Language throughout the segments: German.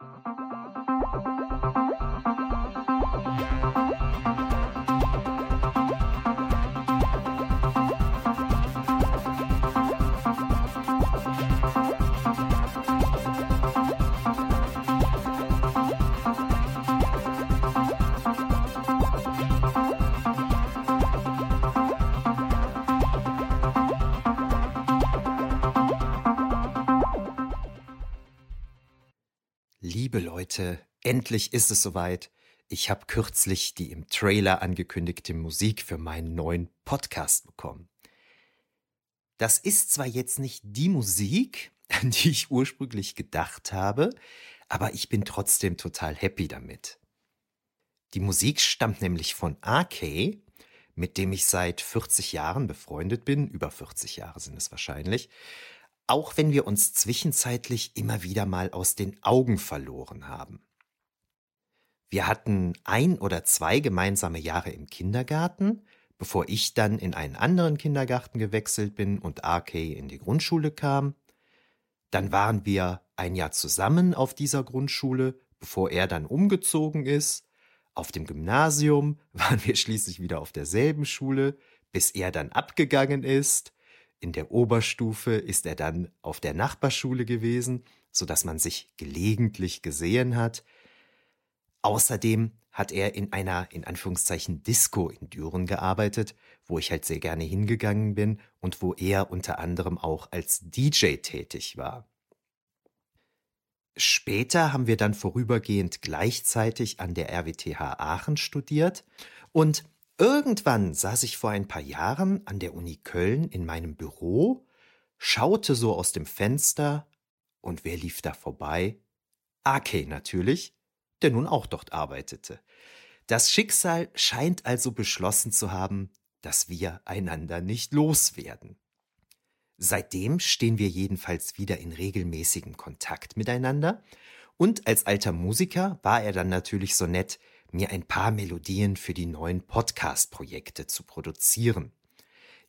Liebe Leute, endlich ist es soweit. Ich habe kürzlich die im Trailer angekündigte Musik für meinen neuen Podcast bekommen. Das ist zwar jetzt nicht die Musik, an die ich ursprünglich gedacht habe, aber ich bin trotzdem total happy damit. Die Musik stammt nämlich von RK, mit dem ich seit 40 Jahren befreundet bin, über 40 Jahre sind es wahrscheinlich, auch wenn wir uns zwischenzeitlich immer wieder mal aus den Augen verloren haben. Wir hatten ein oder zwei gemeinsame Jahre im Kindergarten, bevor ich dann in einen anderen Kindergarten gewechselt bin und RK in die Grundschule kam. Dann waren wir ein Jahr zusammen auf dieser Grundschule, bevor er dann umgezogen ist. Auf dem Gymnasium waren wir schließlich wieder auf derselben Schule, bis er dann abgegangen ist. In der Oberstufe ist er dann auf der Nachbarschule gewesen, so dass man sich gelegentlich gesehen hat. Außerdem hat er in einer, in Anführungszeichen, Disco in Düren gearbeitet, wo ich halt sehr gerne hingegangen bin und wo er unter anderem auch als DJ tätig war. Später haben wir dann vorübergehend gleichzeitig an der RWTH Aachen studiert und Irgendwann saß ich vor ein paar Jahren an der Uni Köln in meinem Büro, schaute so aus dem Fenster und wer lief da vorbei? AK natürlich, der nun auch dort arbeitete. Das Schicksal scheint also beschlossen zu haben, dass wir einander nicht loswerden. Seitdem stehen wir jedenfalls wieder in regelmäßigem Kontakt miteinander, und als alter Musiker war er dann natürlich so nett, mir ein paar Melodien für die neuen Podcast-Projekte zu produzieren.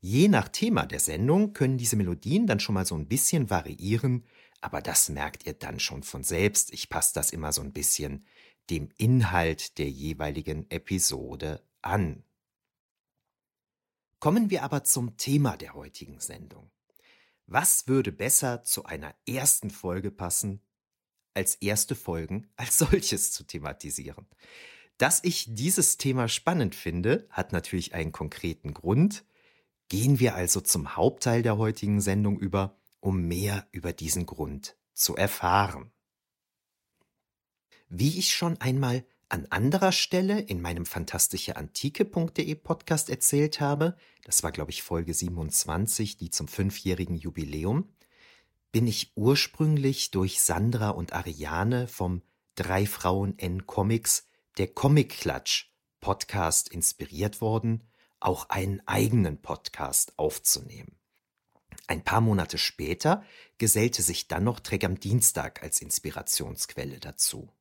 Je nach Thema der Sendung können diese Melodien dann schon mal so ein bisschen variieren, aber das merkt ihr dann schon von selbst. Ich passe das immer so ein bisschen dem Inhalt der jeweiligen Episode an. Kommen wir aber zum Thema der heutigen Sendung. Was würde besser zu einer ersten Folge passen, als erste Folgen als solches zu thematisieren? Dass ich dieses Thema spannend finde, hat natürlich einen konkreten Grund. Gehen wir also zum Hauptteil der heutigen Sendung über, um mehr über diesen Grund zu erfahren. Wie ich schon einmal an anderer Stelle in meinem fantastischeantike.de Podcast erzählt habe, das war glaube ich Folge 27, die zum fünfjährigen Jubiläum, bin ich ursprünglich durch Sandra und Ariane vom Drei Frauen N Comics der Comic Klatsch Podcast inspiriert worden, auch einen eigenen Podcast aufzunehmen. Ein paar Monate später gesellte sich dann noch Trek am Dienstag als Inspirationsquelle dazu.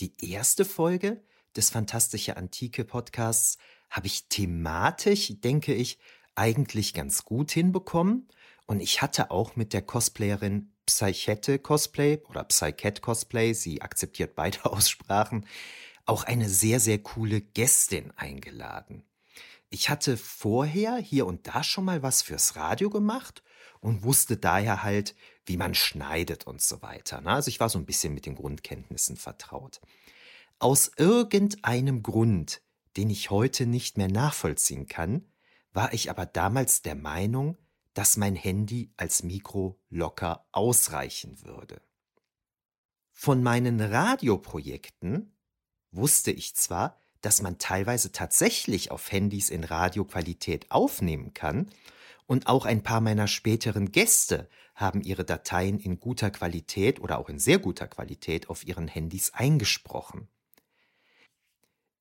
Die erste Folge des Fantastische Antike Podcasts habe ich thematisch, denke ich, eigentlich ganz gut hinbekommen und ich hatte auch mit der Cosplayerin Psychette Cosplay oder Psycat Cosplay, sie akzeptiert beide Aussprachen, auch eine sehr, sehr coole Gästin eingeladen. Ich hatte vorher hier und da schon mal was fürs Radio gemacht und wusste daher halt, wie man schneidet und so weiter. Ne? Also ich war so ein bisschen mit den Grundkenntnissen vertraut. Aus irgendeinem Grund, den ich heute nicht mehr nachvollziehen kann, war ich aber damals der Meinung, dass mein Handy als Mikro locker ausreichen würde. Von meinen Radioprojekten wusste ich zwar, dass man teilweise tatsächlich auf Handys in Radioqualität aufnehmen kann, und auch ein paar meiner späteren Gäste haben ihre Dateien in guter Qualität oder auch in sehr guter Qualität auf ihren Handys eingesprochen.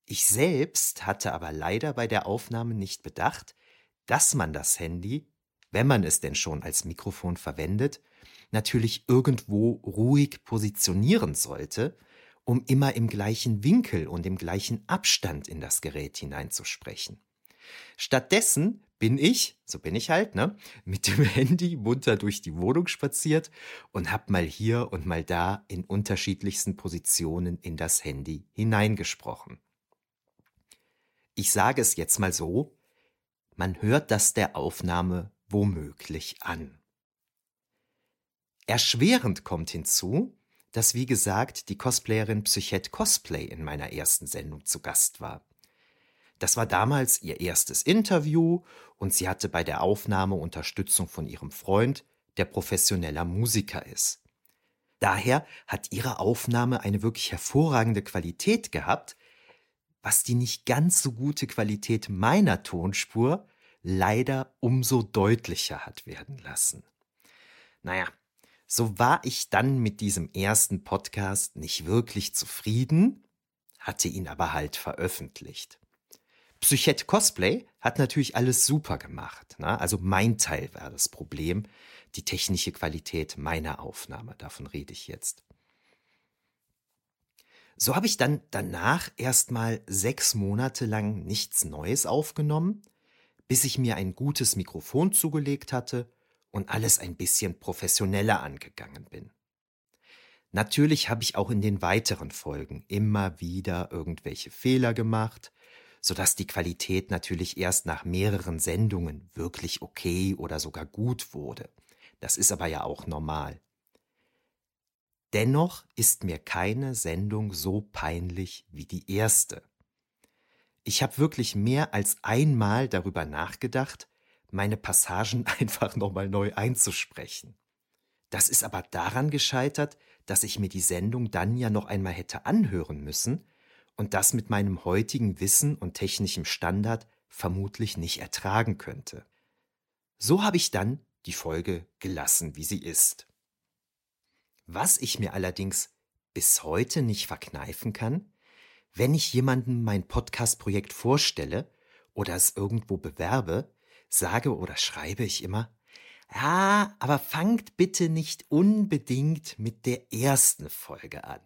Ich selbst hatte aber leider bei der Aufnahme nicht bedacht, dass man das Handy wenn man es denn schon als Mikrofon verwendet, natürlich irgendwo ruhig positionieren sollte, um immer im gleichen Winkel und im gleichen Abstand in das Gerät hineinzusprechen. Stattdessen bin ich, so bin ich halt, ne, mit dem Handy munter durch die Wohnung spaziert und hab mal hier und mal da in unterschiedlichsten Positionen in das Handy hineingesprochen. Ich sage es jetzt mal so, man hört das der Aufnahme womöglich an. Erschwerend kommt hinzu, dass wie gesagt die Cosplayerin Psychet Cosplay in meiner ersten Sendung zu Gast war. Das war damals ihr erstes Interview und sie hatte bei der Aufnahme Unterstützung von ihrem Freund, der professioneller Musiker ist. Daher hat ihre Aufnahme eine wirklich hervorragende Qualität gehabt, was die nicht ganz so gute Qualität meiner Tonspur leider umso deutlicher hat werden lassen. Naja, so war ich dann mit diesem ersten Podcast nicht wirklich zufrieden, hatte ihn aber halt veröffentlicht. Psychet Cosplay hat natürlich alles super gemacht. Ne? Also mein Teil war das Problem, die technische Qualität meiner Aufnahme, davon rede ich jetzt. So habe ich dann danach erstmal sechs Monate lang nichts Neues aufgenommen, bis ich mir ein gutes Mikrofon zugelegt hatte und alles ein bisschen professioneller angegangen bin. Natürlich habe ich auch in den weiteren Folgen immer wieder irgendwelche Fehler gemacht, sodass die Qualität natürlich erst nach mehreren Sendungen wirklich okay oder sogar gut wurde. Das ist aber ja auch normal. Dennoch ist mir keine Sendung so peinlich wie die erste. Ich habe wirklich mehr als einmal darüber nachgedacht, meine Passagen einfach nochmal neu einzusprechen. Das ist aber daran gescheitert, dass ich mir die Sendung dann ja noch einmal hätte anhören müssen und das mit meinem heutigen Wissen und technischem Standard vermutlich nicht ertragen könnte. So habe ich dann die Folge gelassen, wie sie ist. Was ich mir allerdings bis heute nicht verkneifen kann, wenn ich jemandem mein Podcast-Projekt vorstelle oder es irgendwo bewerbe, sage oder schreibe ich immer, ja, aber fangt bitte nicht unbedingt mit der ersten Folge an.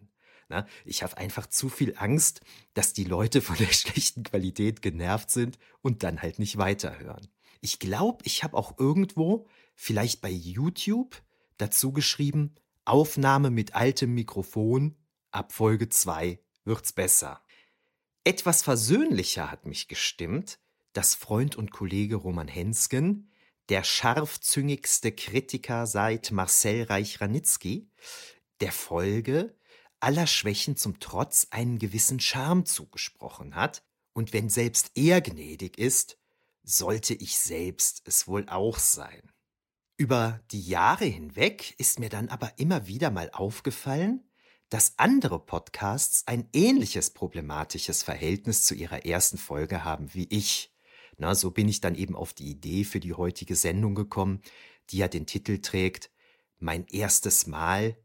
Na, ne? ich habe einfach zu viel Angst, dass die Leute von der schlechten Qualität genervt sind und dann halt nicht weiterhören. Ich glaube, ich habe auch irgendwo, vielleicht bei YouTube, dazu geschrieben, Aufnahme mit altem Mikrofon, ab Folge 2 wird's besser. Etwas versöhnlicher hat mich gestimmt, dass Freund und Kollege Roman Hensken, der scharfzüngigste Kritiker seit Marcel Reich-Ranitzky, der Folge aller Schwächen zum Trotz einen gewissen Charme zugesprochen hat, und wenn selbst er gnädig ist, sollte ich selbst es wohl auch sein. Über die Jahre hinweg ist mir dann aber immer wieder mal aufgefallen, dass andere Podcasts ein ähnliches problematisches Verhältnis zu ihrer ersten Folge haben wie ich. Na, so bin ich dann eben auf die Idee für die heutige Sendung gekommen, die ja den Titel trägt Mein erstes Mal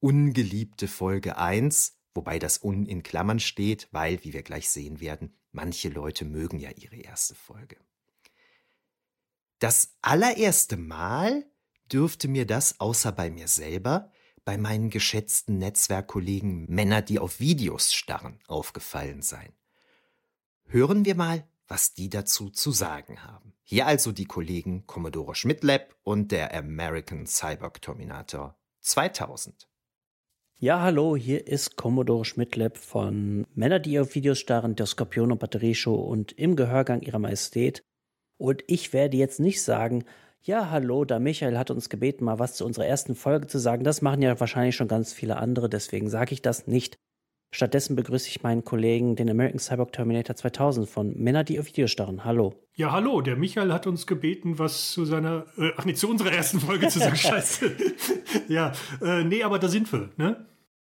ungeliebte Folge 1, wobei das un in Klammern steht, weil, wie wir gleich sehen werden, manche Leute mögen ja ihre erste Folge. Das allererste Mal dürfte mir das außer bei mir selber bei meinen geschätzten Netzwerkkollegen Männer, die auf Videos starren, aufgefallen sein. Hören wir mal, was die dazu zu sagen haben. Hier also die Kollegen Commodore Schmidlab und der American Cyborg Terminator 2000. Ja, hallo, hier ist Commodore Schmidtlab von Männer, die auf Videos starren, der Skorpion und Batterieshow und im Gehörgang ihrer Majestät. Und ich werde jetzt nicht sagen, ja, hallo, da Michael hat uns gebeten, mal was zu unserer ersten Folge zu sagen. Das machen ja wahrscheinlich schon ganz viele andere, deswegen sage ich das nicht. Stattdessen begrüße ich meinen Kollegen, den American Cyborg Terminator 2000 von Männer, die auf Videos starren. Hallo. Ja, hallo, der Michael hat uns gebeten, was zu seiner, äh, ach nee, zu unserer ersten Folge zu sagen. Scheiße. ja, äh, nee, aber da sind wir, ne?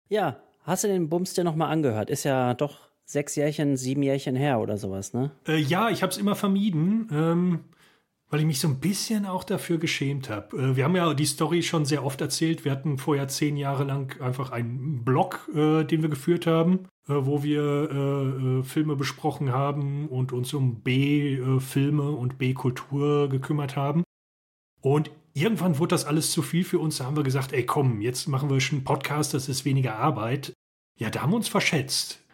Ja, hast du den Bums dir nochmal angehört? Ist ja doch sechs Jährchen, sieben Jährchen her oder sowas, ne? Äh, ja, ich habe es immer vermieden, ähm, weil ich mich so ein bisschen auch dafür geschämt habe. Äh, wir haben ja die Story schon sehr oft erzählt. Wir hatten vorher zehn Jahre lang einfach einen Blog, äh, den wir geführt haben, äh, wo wir Filme besprochen haben und uns um B-Filme und B-Kultur gekümmert haben. Und irgendwann wurde das alles zu viel für uns. Da haben wir gesagt, ey komm, jetzt machen wir schon einen Podcast, das ist weniger Arbeit. Ja, da haben wir uns verschätzt.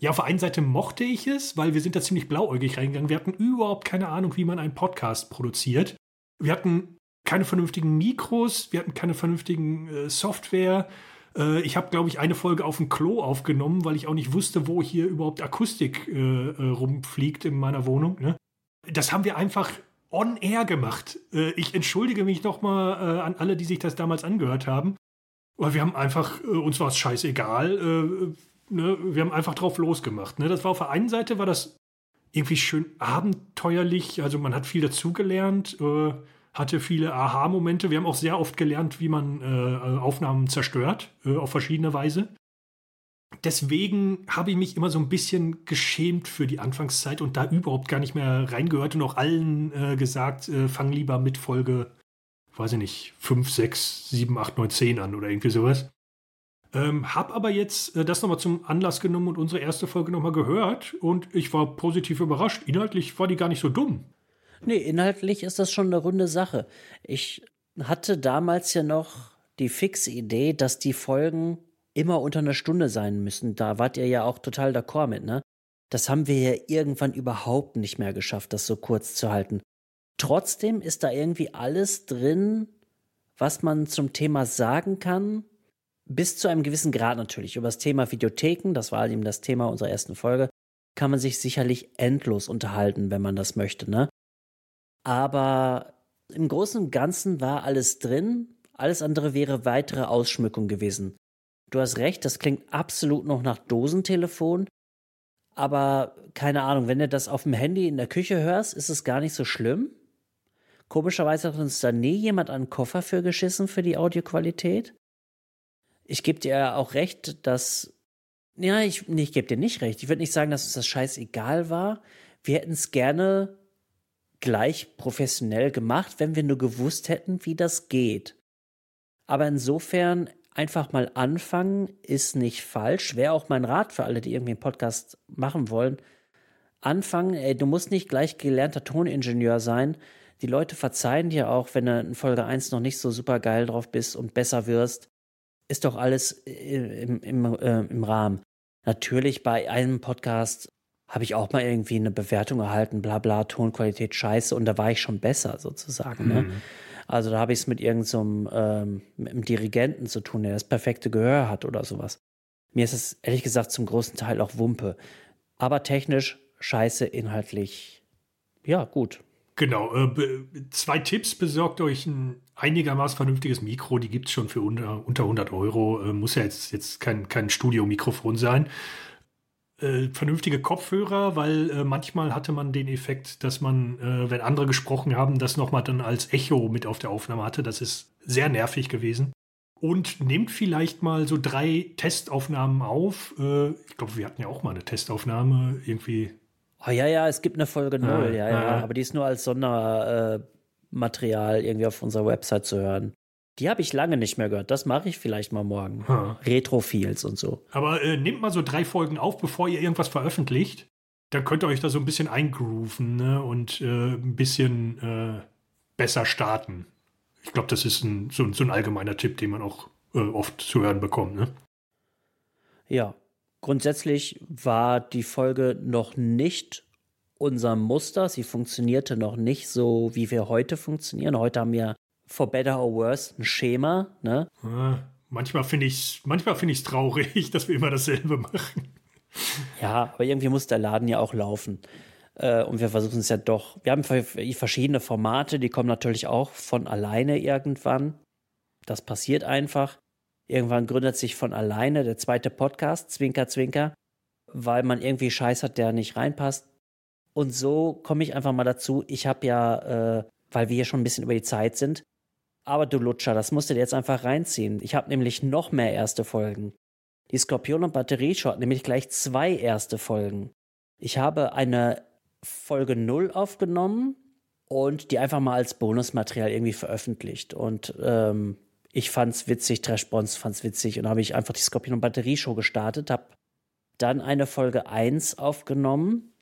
Ja, auf der einen Seite mochte ich es, weil wir sind da ziemlich blauäugig reingegangen. Wir hatten überhaupt keine Ahnung, wie man einen Podcast produziert. Wir hatten keine vernünftigen Mikros, wir hatten keine vernünftigen äh, Software. Äh, ich habe, glaube ich, eine Folge auf dem Klo aufgenommen, weil ich auch nicht wusste, wo hier überhaupt Akustik äh, äh rumfliegt in meiner Wohnung. Ne? Das haben wir einfach on air gemacht. Äh, ich entschuldige mich nochmal äh, an alle, die sich das damals angehört haben. Weil wir haben einfach, uns war es scheißegal ne, wir haben einfach drauf losgemacht. Ne? Das war auf der einen Seite war das irgendwie schön abenteuerlich, also man hat viel dazugelernt, äh, hatte viele Aha-Momente. Wir haben auch sehr oft gelernt, wie man äh, Aufnahmen zerstört, äh, auf verschiedene Weise. Deswegen habe ich mich immer so ein bisschen geschämt für die Anfangszeit und da überhaupt gar nicht mehr reingehört und auch allen äh, gesagt, äh, fang lieber mit Folge, weiß ich nicht, 5, 6, 7, 8, 9, 10 an oder irgendwie sowas. Ähm, hab aber jetzt äh, das nochmal zum Anlass genommen und unsere erste Folge nochmal gehört und ich war positiv überrascht. Inhaltlich war die gar nicht so dumm. Nee, inhaltlich ist das schon eine runde Sache. Ich hatte damals ja noch die fixe Idee, dass die Folgen immer unter einer Stunde sein müssen. Da wart ihr ja auch total d'accord mit, ne? Das haben wir ja irgendwann überhaupt nicht mehr geschafft, das so kurz zu halten. Trotzdem ist da irgendwie alles drin, was man zum Thema sagen kann, bis zu einem gewissen Grad natürlich. Über das Thema Videotheken, das war eben das Thema unserer ersten Folge, kann man sich sicherlich endlos unterhalten, wenn man das möchte, ne? Aber im Großen und Ganzen war alles drin. Alles andere wäre weitere Ausschmückung gewesen. Du hast recht, das klingt absolut noch nach Dosentelefon. Aber keine Ahnung, wenn du das auf dem Handy in der Küche hörst, ist es gar nicht so schlimm. Komischerweise hat uns da nie jemand einen Koffer für geschissen für die Audioqualität ich gebe dir auch recht, dass. Ja, ich, nee, ich gebe dir nicht recht. Ich würde nicht sagen, dass uns das scheißegal war. Wir hätten es gerne gleich professionell gemacht, wenn wir nur gewusst hätten, wie das geht. Aber insofern einfach mal anfangen ist nicht falsch. Wäre auch mein Rat für alle, die irgendwie einen Podcast machen wollen. Anfangen, ey, du musst nicht gleich gelernter Toningenieur sein. Die Leute verzeihen dir auch, wenn du in Folge 1 noch nicht so super geil drauf bist und besser wirst ist doch alles im, im, äh, im Rahmen. Natürlich bei einem Podcast habe ich auch mal irgendwie eine Bewertung erhalten, bla bla, Tonqualität scheiße und da war ich schon besser sozusagen. Ne? Mhm. Ne? Also da habe ich es mit irgendeinem so ähm, mit einem Dirigenten zu tun, der das perfekte Gehör hat oder sowas. Mir ist es ehrlich gesagt zum großen Teil auch Wumpe. Aber technisch scheiße, inhaltlich ja, gut. Genau, äh, zwei Tipps, besorgt euch ein einigermaßen vernünftiges Mikro, die gibt es schon für unter, unter 100 Euro, äh, muss ja jetzt, jetzt kein, kein Studiomikrofon sein. Äh, vernünftige Kopfhörer, weil äh, manchmal hatte man den Effekt, dass man, äh, wenn andere gesprochen haben, das nochmal dann als Echo mit auf der Aufnahme hatte. Das ist sehr nervig gewesen. Und nehmt vielleicht mal so drei Testaufnahmen auf. Äh, ich glaube, wir hatten ja auch mal eine Testaufnahme irgendwie Oh ja, ja, es gibt eine Folge 0, ah, ja, ja, ah. aber die ist nur als Sondermaterial äh, irgendwie auf unserer Website zu hören. Die habe ich lange nicht mehr gehört. Das mache ich vielleicht mal morgen. Ah. Retrofields und so. Aber äh, nehmt mal so drei Folgen auf, bevor ihr irgendwas veröffentlicht. Dann könnt ihr euch da so ein bisschen eingrooven ne? und äh, ein bisschen äh, besser starten. Ich glaube, das ist ein, so, so, ein allgemeiner Tipp, den man auch äh, oft zu hören bekommt. Ne? Ja, Grundsätzlich war die Folge noch nicht unser Muster. Sie funktionierte noch nicht so, wie wir heute funktionieren. Heute haben wir for better or worse ein Schema. Ne? Ja, manchmal finde ich es manchmal find traurig, dass wir immer dasselbe machen. Ja, aber irgendwie muss der Laden ja auch laufen. Äh, und wir versuchen es ja doch. Wir haben verschiedene Formate, die kommen natürlich auch von alleine irgendwann. Das passiert einfach. Irgendwann gründet sich von alleine der zweite Podcast, Zwinker, Zwinker, weil man irgendwie Scheiß hat, der nicht reinpasst. Und so komme ich einfach mal dazu. Ich habe ja, äh, weil wir hier schon ein bisschen über die Zeit sind, aber du Lutscher, das musst du dir jetzt einfach reinziehen. Ich habe nämlich noch mehr erste Folgen. Die Skorpion und Batterieshow hat nämlich gleich zwei erste Folgen. Ich habe eine Folge 0 aufgenommen und die einfach mal als Bonusmaterial irgendwie veröffentlicht. Und ähm, ich fand's witzig, Trash Bonds fand's witzig und habe ich einfach die Skorpion und Batterie Show gestartet, habe dann eine Folge 1 aufgenommen,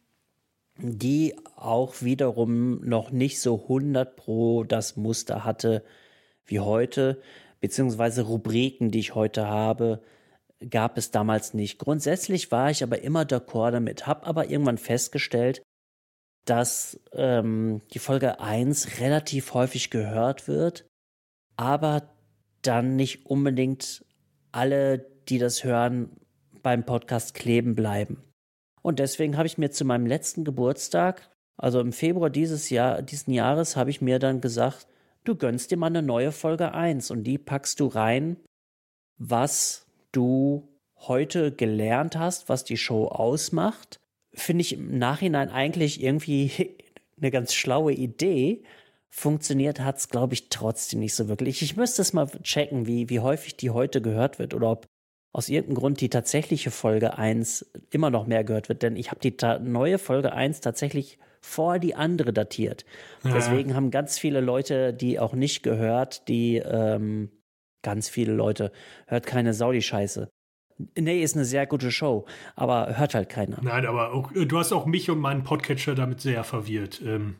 die auch wiederum noch nicht so 100 pro das Muster hatte wie heute, beziehungsweise Rubriken, die ich heute habe, gab es damals nicht. Grundsätzlich war ich aber immer d'accord damit, habe aber irgendwann festgestellt, dass ähm, die Folge 1 relativ häufig gehört wird, aber dann nicht unbedingt alle, die das hören, beim Podcast kleben bleiben. Und deswegen habe ich mir zu meinem letzten Geburtstag, also im Februar dieses Jahr, diesen Jahres, habe ich mir dann gesagt, du gönnst dir mal eine neue Folge 1 und die packst du rein, was du heute gelernt hast, was die Show ausmacht. Finde ich im Nachhinein eigentlich irgendwie eine ganz schlaue Idee. Funktioniert hat es, glaube ich, trotzdem nicht so wirklich. Ich müsste es mal checken, wie, wie häufig die heute gehört wird oder ob aus irgendeinem Grund die tatsächliche Folge 1 immer noch mehr gehört wird, denn ich habe die neue Folge 1 tatsächlich vor die andere datiert. Ja. Deswegen haben ganz viele Leute die auch nicht gehört, die ähm, ganz viele Leute hört keine Saudi-Scheiße. Nee, ist eine sehr gute Show, aber hört halt keiner. Nein, aber auch, du hast auch mich und meinen Podcatcher damit sehr verwirrt. Ähm.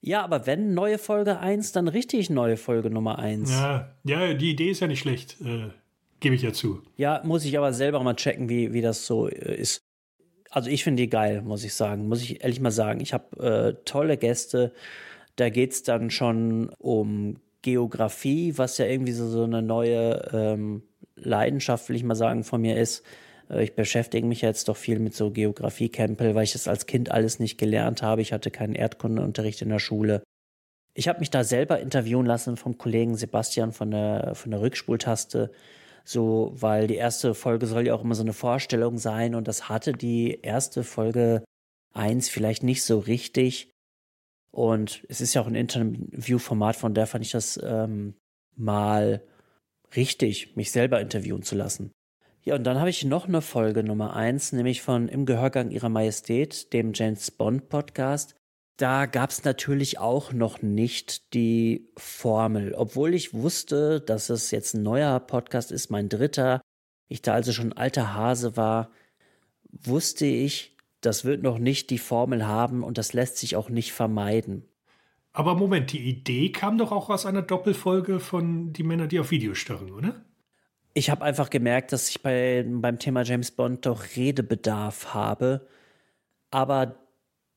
Ja, aber wenn neue Folge 1, dann richtig neue Folge Nummer 1. Ja, ja die Idee ist ja nicht schlecht, äh, gebe ich ja zu. Ja, muss ich aber selber mal checken, wie, wie das so äh, ist also ich finde die geil, muss ich sagen. Muss ich ehrlich mal sagen. Ich habe äh, tolle Gäste. Da geht es dann schon um Geografie, was ja irgendwie so, so eine neue ähm, Leidenschaft, will ich mal sagen, von mir ist. Äh, ich beschäftige mich jetzt doch viel mit so Geografie-Campbell, weil ich das als Kind alles nicht gelernt habe. Ich hatte keinen Erdkundeunterricht in der Schule. Ich habe mich da selber interviewen lassen vom Kollegen Sebastian von der, von der Rückspultaste so, weil die erste Folge soll ja auch immer so eine Vorstellung sein und das hatte die erste Folge 1 vielleicht nicht so richtig. Und es ist ja auch ein Interviewformat, von der fand ich das ähm, mal richtig, mich selber interviewen zu lassen. Ja, und dann habe ich noch eine Folge Nummer 1, nämlich von Im Gehörgang Ihrer Majestät, dem James Bond Podcast da gab es natürlich auch noch nicht die Formel. Obwohl ich wusste, dass es jetzt ein neuer Podcast ist, mein dritter, ich da also schon alter Hase war, wusste ich, das wird noch nicht die Formel haben und das lässt sich auch nicht vermeiden. Aber Moment, die Idee kam doch auch aus einer Doppelfolge von Die Männer, die auf Video starren, oder? Ich habe einfach gemerkt, dass ich bei, beim Thema James Bond doch Redebedarf habe. Aber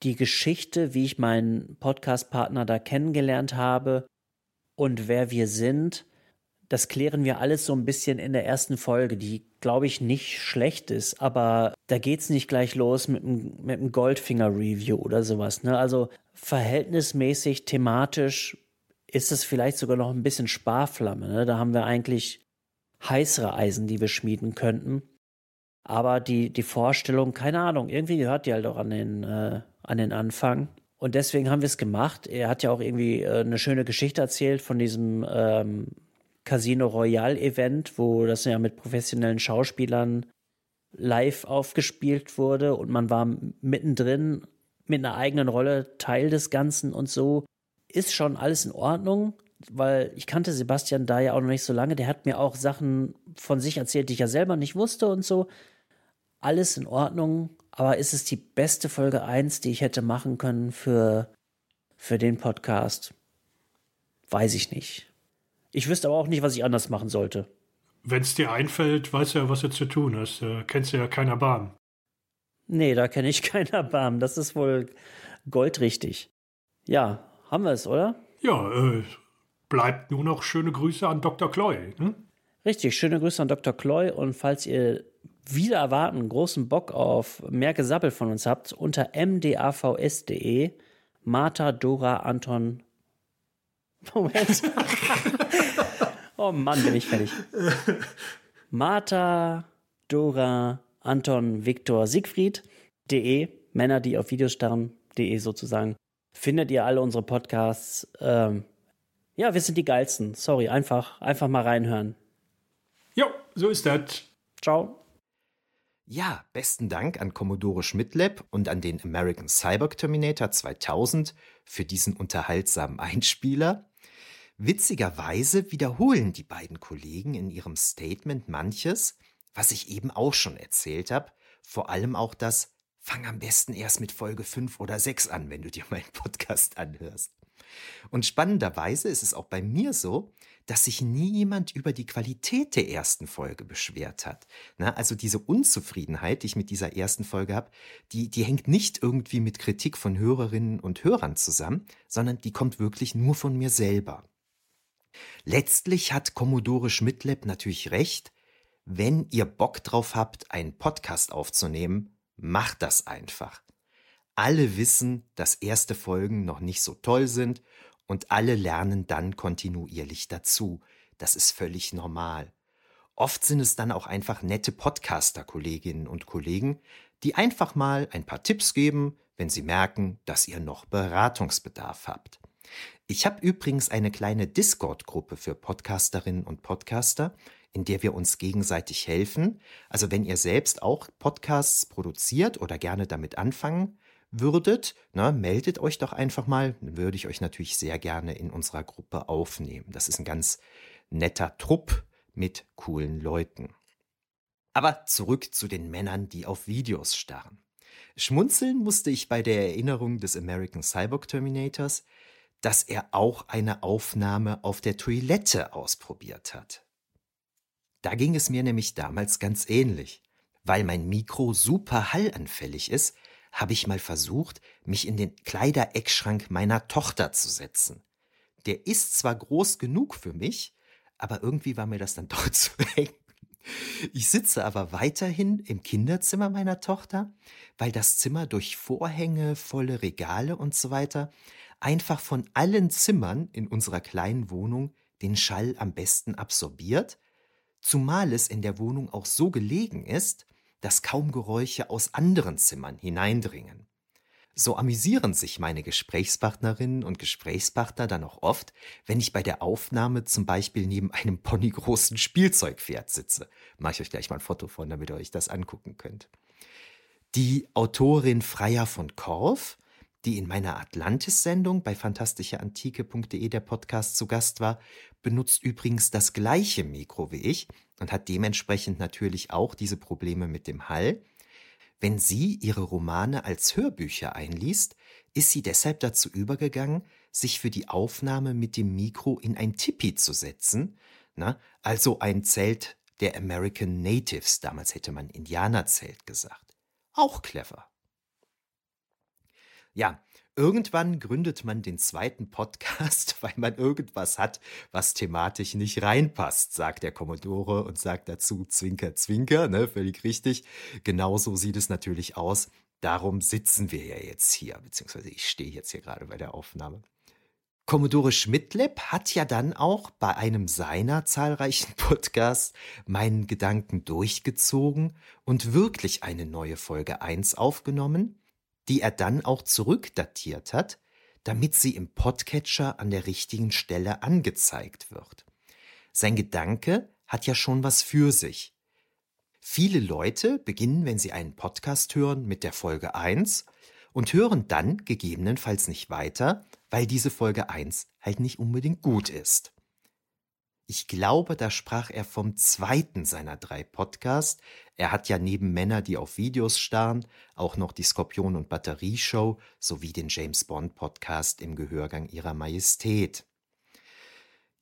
die Geschichte, wie ich meinen Podcast-Partner da kennengelernt habe und wer wir sind, das klären wir alles so ein bisschen in der ersten Folge, die, glaube ich, nicht schlecht ist, aber da geht es nicht gleich los mit einem, mit Goldfinger-Review oder sowas. Ne? Also verhältnismäßig, thematisch ist es vielleicht sogar noch ein bisschen Sparflamme. Ne? Da haben wir eigentlich heißere Eisen, die wir schmieden könnten. Aber die, die Vorstellung, keine Ahnung, irgendwie gehört die halt auch an den, äh, an den Anfang. Und deswegen haben wir es gemacht. Er hat ja auch irgendwie äh, eine schöne Geschichte erzählt von diesem ähm, Casino Royale Event, wo das ja mit professionellen Schauspielern live aufgespielt wurde und man war mittendrin mit einer eigenen Rolle Teil des Ganzen und so. Ist schon alles in Ordnung, weil ich kannte Sebastian da ja auch noch nicht so lange. Der hat mir auch Sachen von sich erzählt, die ich ja selber nicht wusste und so. Alles in Ordnung. Aber ist es die beste Folge 1, die ich hätte machen können für, für den Podcast? Weiß ich nicht. Ich wüsste aber auch nicht, was ich anders machen sollte. Wenn es dir einfällt, weißt du ja, was du zu tun hast. Da kennst du ja keiner Bahn. Nee, da kenne ich keiner Bahn. Das ist wohl goldrichtig. Ja, haben wir es, oder? Ja, äh, bleibt nur noch schöne Grüße an Dr. Kloy. Hm? Richtig, schöne Grüße an Dr. Kloy. Und falls ihr wieder erwarten, großen Bock auf mehr Gesabbel von uns habt, unter mdavs.de Martha, Dora, Anton. Moment. oh Mann, bin ich fertig. Martha, Dora, Anton, Viktor, Siegfried.de, Männer, die auf Videos starren.de sozusagen. Findet ihr alle unsere Podcasts. Ähm, ja, wir sind die geilsten. Sorry, einfach, einfach mal reinhören. Jo, so ist das. Ciao. Ja, besten Dank an Commodore Schmidtlab und an den American Cyborg Terminator 2000 für diesen unterhaltsamen Einspieler. Witzigerweise wiederholen die beiden Kollegen in ihrem Statement manches, was ich eben auch schon erzählt habe, vor allem auch das Fang am besten erst mit Folge 5 oder 6 an, wenn du dir meinen Podcast anhörst. Und spannenderweise ist es auch bei mir so, dass sich nie jemand über die Qualität der ersten Folge beschwert hat. Na, also diese Unzufriedenheit, die ich mit dieser ersten Folge habe, die, die hängt nicht irgendwie mit Kritik von Hörerinnen und Hörern zusammen, sondern die kommt wirklich nur von mir selber. Letztlich hat Commodore Schmidtlab natürlich recht, wenn ihr Bock drauf habt, einen Podcast aufzunehmen, macht das einfach. Alle wissen, dass erste Folgen noch nicht so toll sind und alle lernen dann kontinuierlich dazu. Das ist völlig normal. Oft sind es dann auch einfach nette Podcaster-Kolleginnen und Kollegen, die einfach mal ein paar Tipps geben, wenn sie merken, dass ihr noch Beratungsbedarf habt. Ich habe übrigens eine kleine Discord-Gruppe für Podcasterinnen und Podcaster, in der wir uns gegenseitig helfen. Also wenn ihr selbst auch Podcasts produziert oder gerne damit anfangen würdet, na, meldet euch doch einfach mal. Dann würde ich euch natürlich sehr gerne in unserer Gruppe aufnehmen. Das ist ein ganz netter Trupp mit coolen Leuten. Aber zurück zu den Männern, die auf Videos starren. Schmunzeln musste ich bei der Erinnerung des American Cyborg Terminators, dass er auch eine Aufnahme auf der Toilette ausprobiert hat. Da ging es mir nämlich damals ganz ähnlich. Weil mein Mikro super hallanfällig ist, habe ich mal versucht, mich in den Kleidereckschrank meiner Tochter zu setzen. Der ist zwar groß genug für mich, aber irgendwie war mir das dann doch zu eng. Ich sitze aber weiterhin im Kinderzimmer meiner Tochter, weil das Zimmer durch Vorhänge, volle Regale und so weiter einfach von allen Zimmern in unserer kleinen Wohnung den Schall am besten absorbiert, zumal es in der Wohnung auch so gelegen ist, dass kaum Geräusche aus anderen Zimmern hineindringen. So amüsieren sich meine Gesprächspartnerinnen und Gesprächspartner dann auch oft, wenn ich bei der Aufnahme zum Beispiel neben einem ponygroßen Spielzeugpferd sitze. Mache ich euch gleich mal ein Foto von, damit ihr euch das angucken könnt. Die Autorin Freier von Korf, die in meiner Atlantis-Sendung bei fantastischeantike.de der Podcast zu Gast war, benutzt übrigens das gleiche Mikro wie ich und hat dementsprechend natürlich auch diese Probleme mit dem Hall. Wenn sie ihre Romane als Hörbücher einliest, ist sie deshalb dazu übergegangen, sich für die Aufnahme mit dem Mikro in ein Tipi zu setzen, na, also ein Zelt der American Natives, damals hätte man Indianerzelt gesagt. Auch clever. Ja, Irgendwann gründet man den zweiten Podcast, weil man irgendwas hat, was thematisch nicht reinpasst, sagt der Commodore und sagt dazu Zwinker, Zwinker, ne, völlig richtig. Genauso sieht es natürlich aus. Darum sitzen wir ja jetzt hier, beziehungsweise ich stehe jetzt hier gerade bei der Aufnahme. Commodore Schmidtlab hat ja dann auch bei einem seiner zahlreichen Podcasts meinen Gedanken durchgezogen und wirklich eine neue Folge 1 aufgenommen, die er dann auch zurückdatiert hat, damit sie im Podcatcher an der richtigen Stelle angezeigt wird. Sein Gedanke hat ja schon was für sich. Viele Leute beginnen, wenn sie einen Podcast hören, mit der Folge 1 und hören dann gegebenenfalls nicht weiter, weil diese Folge 1 halt nicht unbedingt gut ist. Ich glaube, da sprach er vom zweiten seiner drei Podcasts. Er hat ja neben Männer, die auf Videos starren, auch noch die Skorpion- und Batterieshow sowie den James Bond Podcast im Gehörgang ihrer Majestät.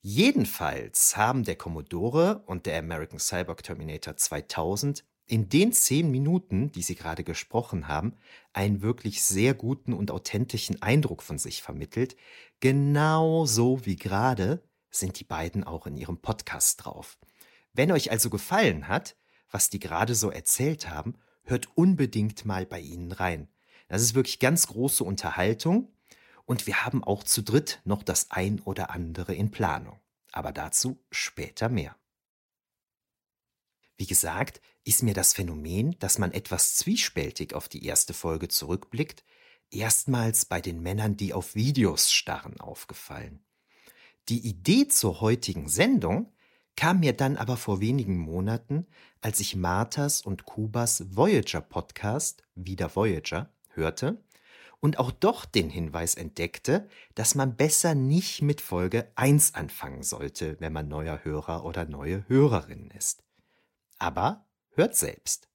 Jedenfalls haben der Commodore und der American Cyborg Terminator 2000 in den zehn Minuten, die sie gerade gesprochen haben, einen wirklich sehr guten und authentischen Eindruck von sich vermittelt, genauso wie gerade sind die beiden auch in ihrem Podcast drauf. Wenn euch also gefallen hat, was die gerade so erzählt haben, hört unbedingt mal bei ihnen rein. Das ist wirklich ganz große Unterhaltung und wir haben auch zu dritt noch das ein oder andere in Planung. Aber dazu später mehr. Wie gesagt, ist mir das Phänomen, dass man etwas zwiespältig auf die erste Folge zurückblickt, erstmals bei den Männern, die auf Videos starren, aufgefallen. Die Idee zur heutigen Sendung kam mir dann aber vor wenigen Monaten, als ich Marthas und Kubas Voyager Podcast, wieder Voyager, hörte und auch doch den Hinweis entdeckte, dass man besser nicht mit Folge 1 anfangen sollte, wenn man neuer Hörer oder neue Hörerin ist. Aber hört selbst.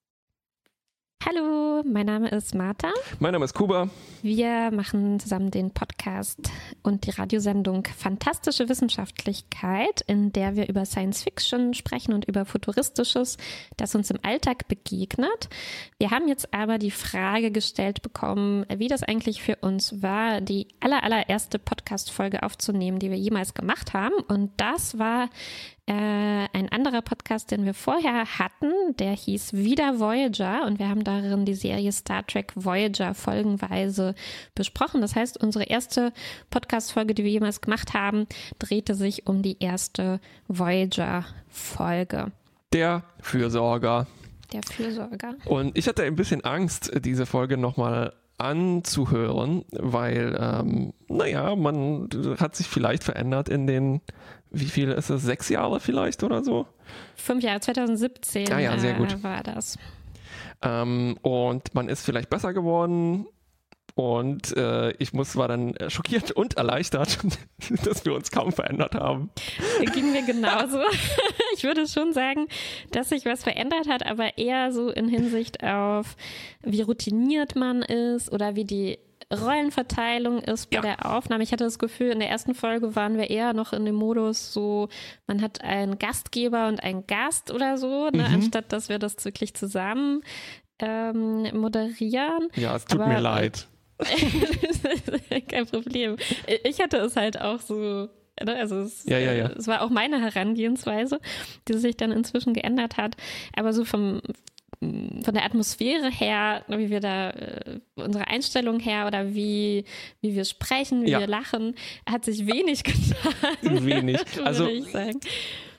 Hallo, mein Name ist Martha. Mein Name ist Kuba. Wir machen zusammen den Podcast und die Radiosendung Fantastische Wissenschaftlichkeit, in der wir über Science Fiction sprechen und über Futuristisches, das uns im Alltag begegnet. Wir haben jetzt aber die Frage gestellt bekommen, wie das eigentlich für uns war, die aller, allererste Podcast-Folge aufzunehmen, die wir jemals gemacht haben. Und das war äh, ein anderer Podcast, den wir vorher hatten, der hieß Wieder Voyager und wir haben darin die Serie Star Trek Voyager folgenweise besprochen. Das heißt, unsere erste Podcast-Folge, die wir jemals gemacht haben, drehte sich um die erste Voyager-Folge. Der Fürsorger. Der Fürsorger. Und ich hatte ein bisschen Angst, diese Folge nochmal anzuhören, weil, ähm, naja, man hat sich vielleicht verändert in den, wie viel ist es, sechs Jahre vielleicht oder so? Fünf Jahre, 2017 ah, ja, sehr gut. Äh, war das. Ähm, und man ist vielleicht besser geworden. Und äh, ich muss war dann schockiert und erleichtert, dass wir uns kaum verändert haben. Ging mir genauso. Ich würde schon sagen, dass sich was verändert hat, aber eher so in Hinsicht auf, wie routiniert man ist oder wie die Rollenverteilung ist bei ja. der Aufnahme. Ich hatte das Gefühl, in der ersten Folge waren wir eher noch in dem Modus so, man hat einen Gastgeber und einen Gast oder so, ne, mhm. anstatt dass wir das wirklich zusammen ähm, moderieren. Ja, es tut Aber, mir leid. Kein Problem. Ich hatte es halt auch so ne, also es, ja, ja, ja. es, war auch meine Herangehensweise, die sich dann inzwischen geändert hat. Aber so vom, von der Atmosphäre her, wie wir da, äh, unsere Einstellung her oder wie, wie wir sprechen, wie ja. wir lachen, hat sich wenig getan. Wenig. also ich,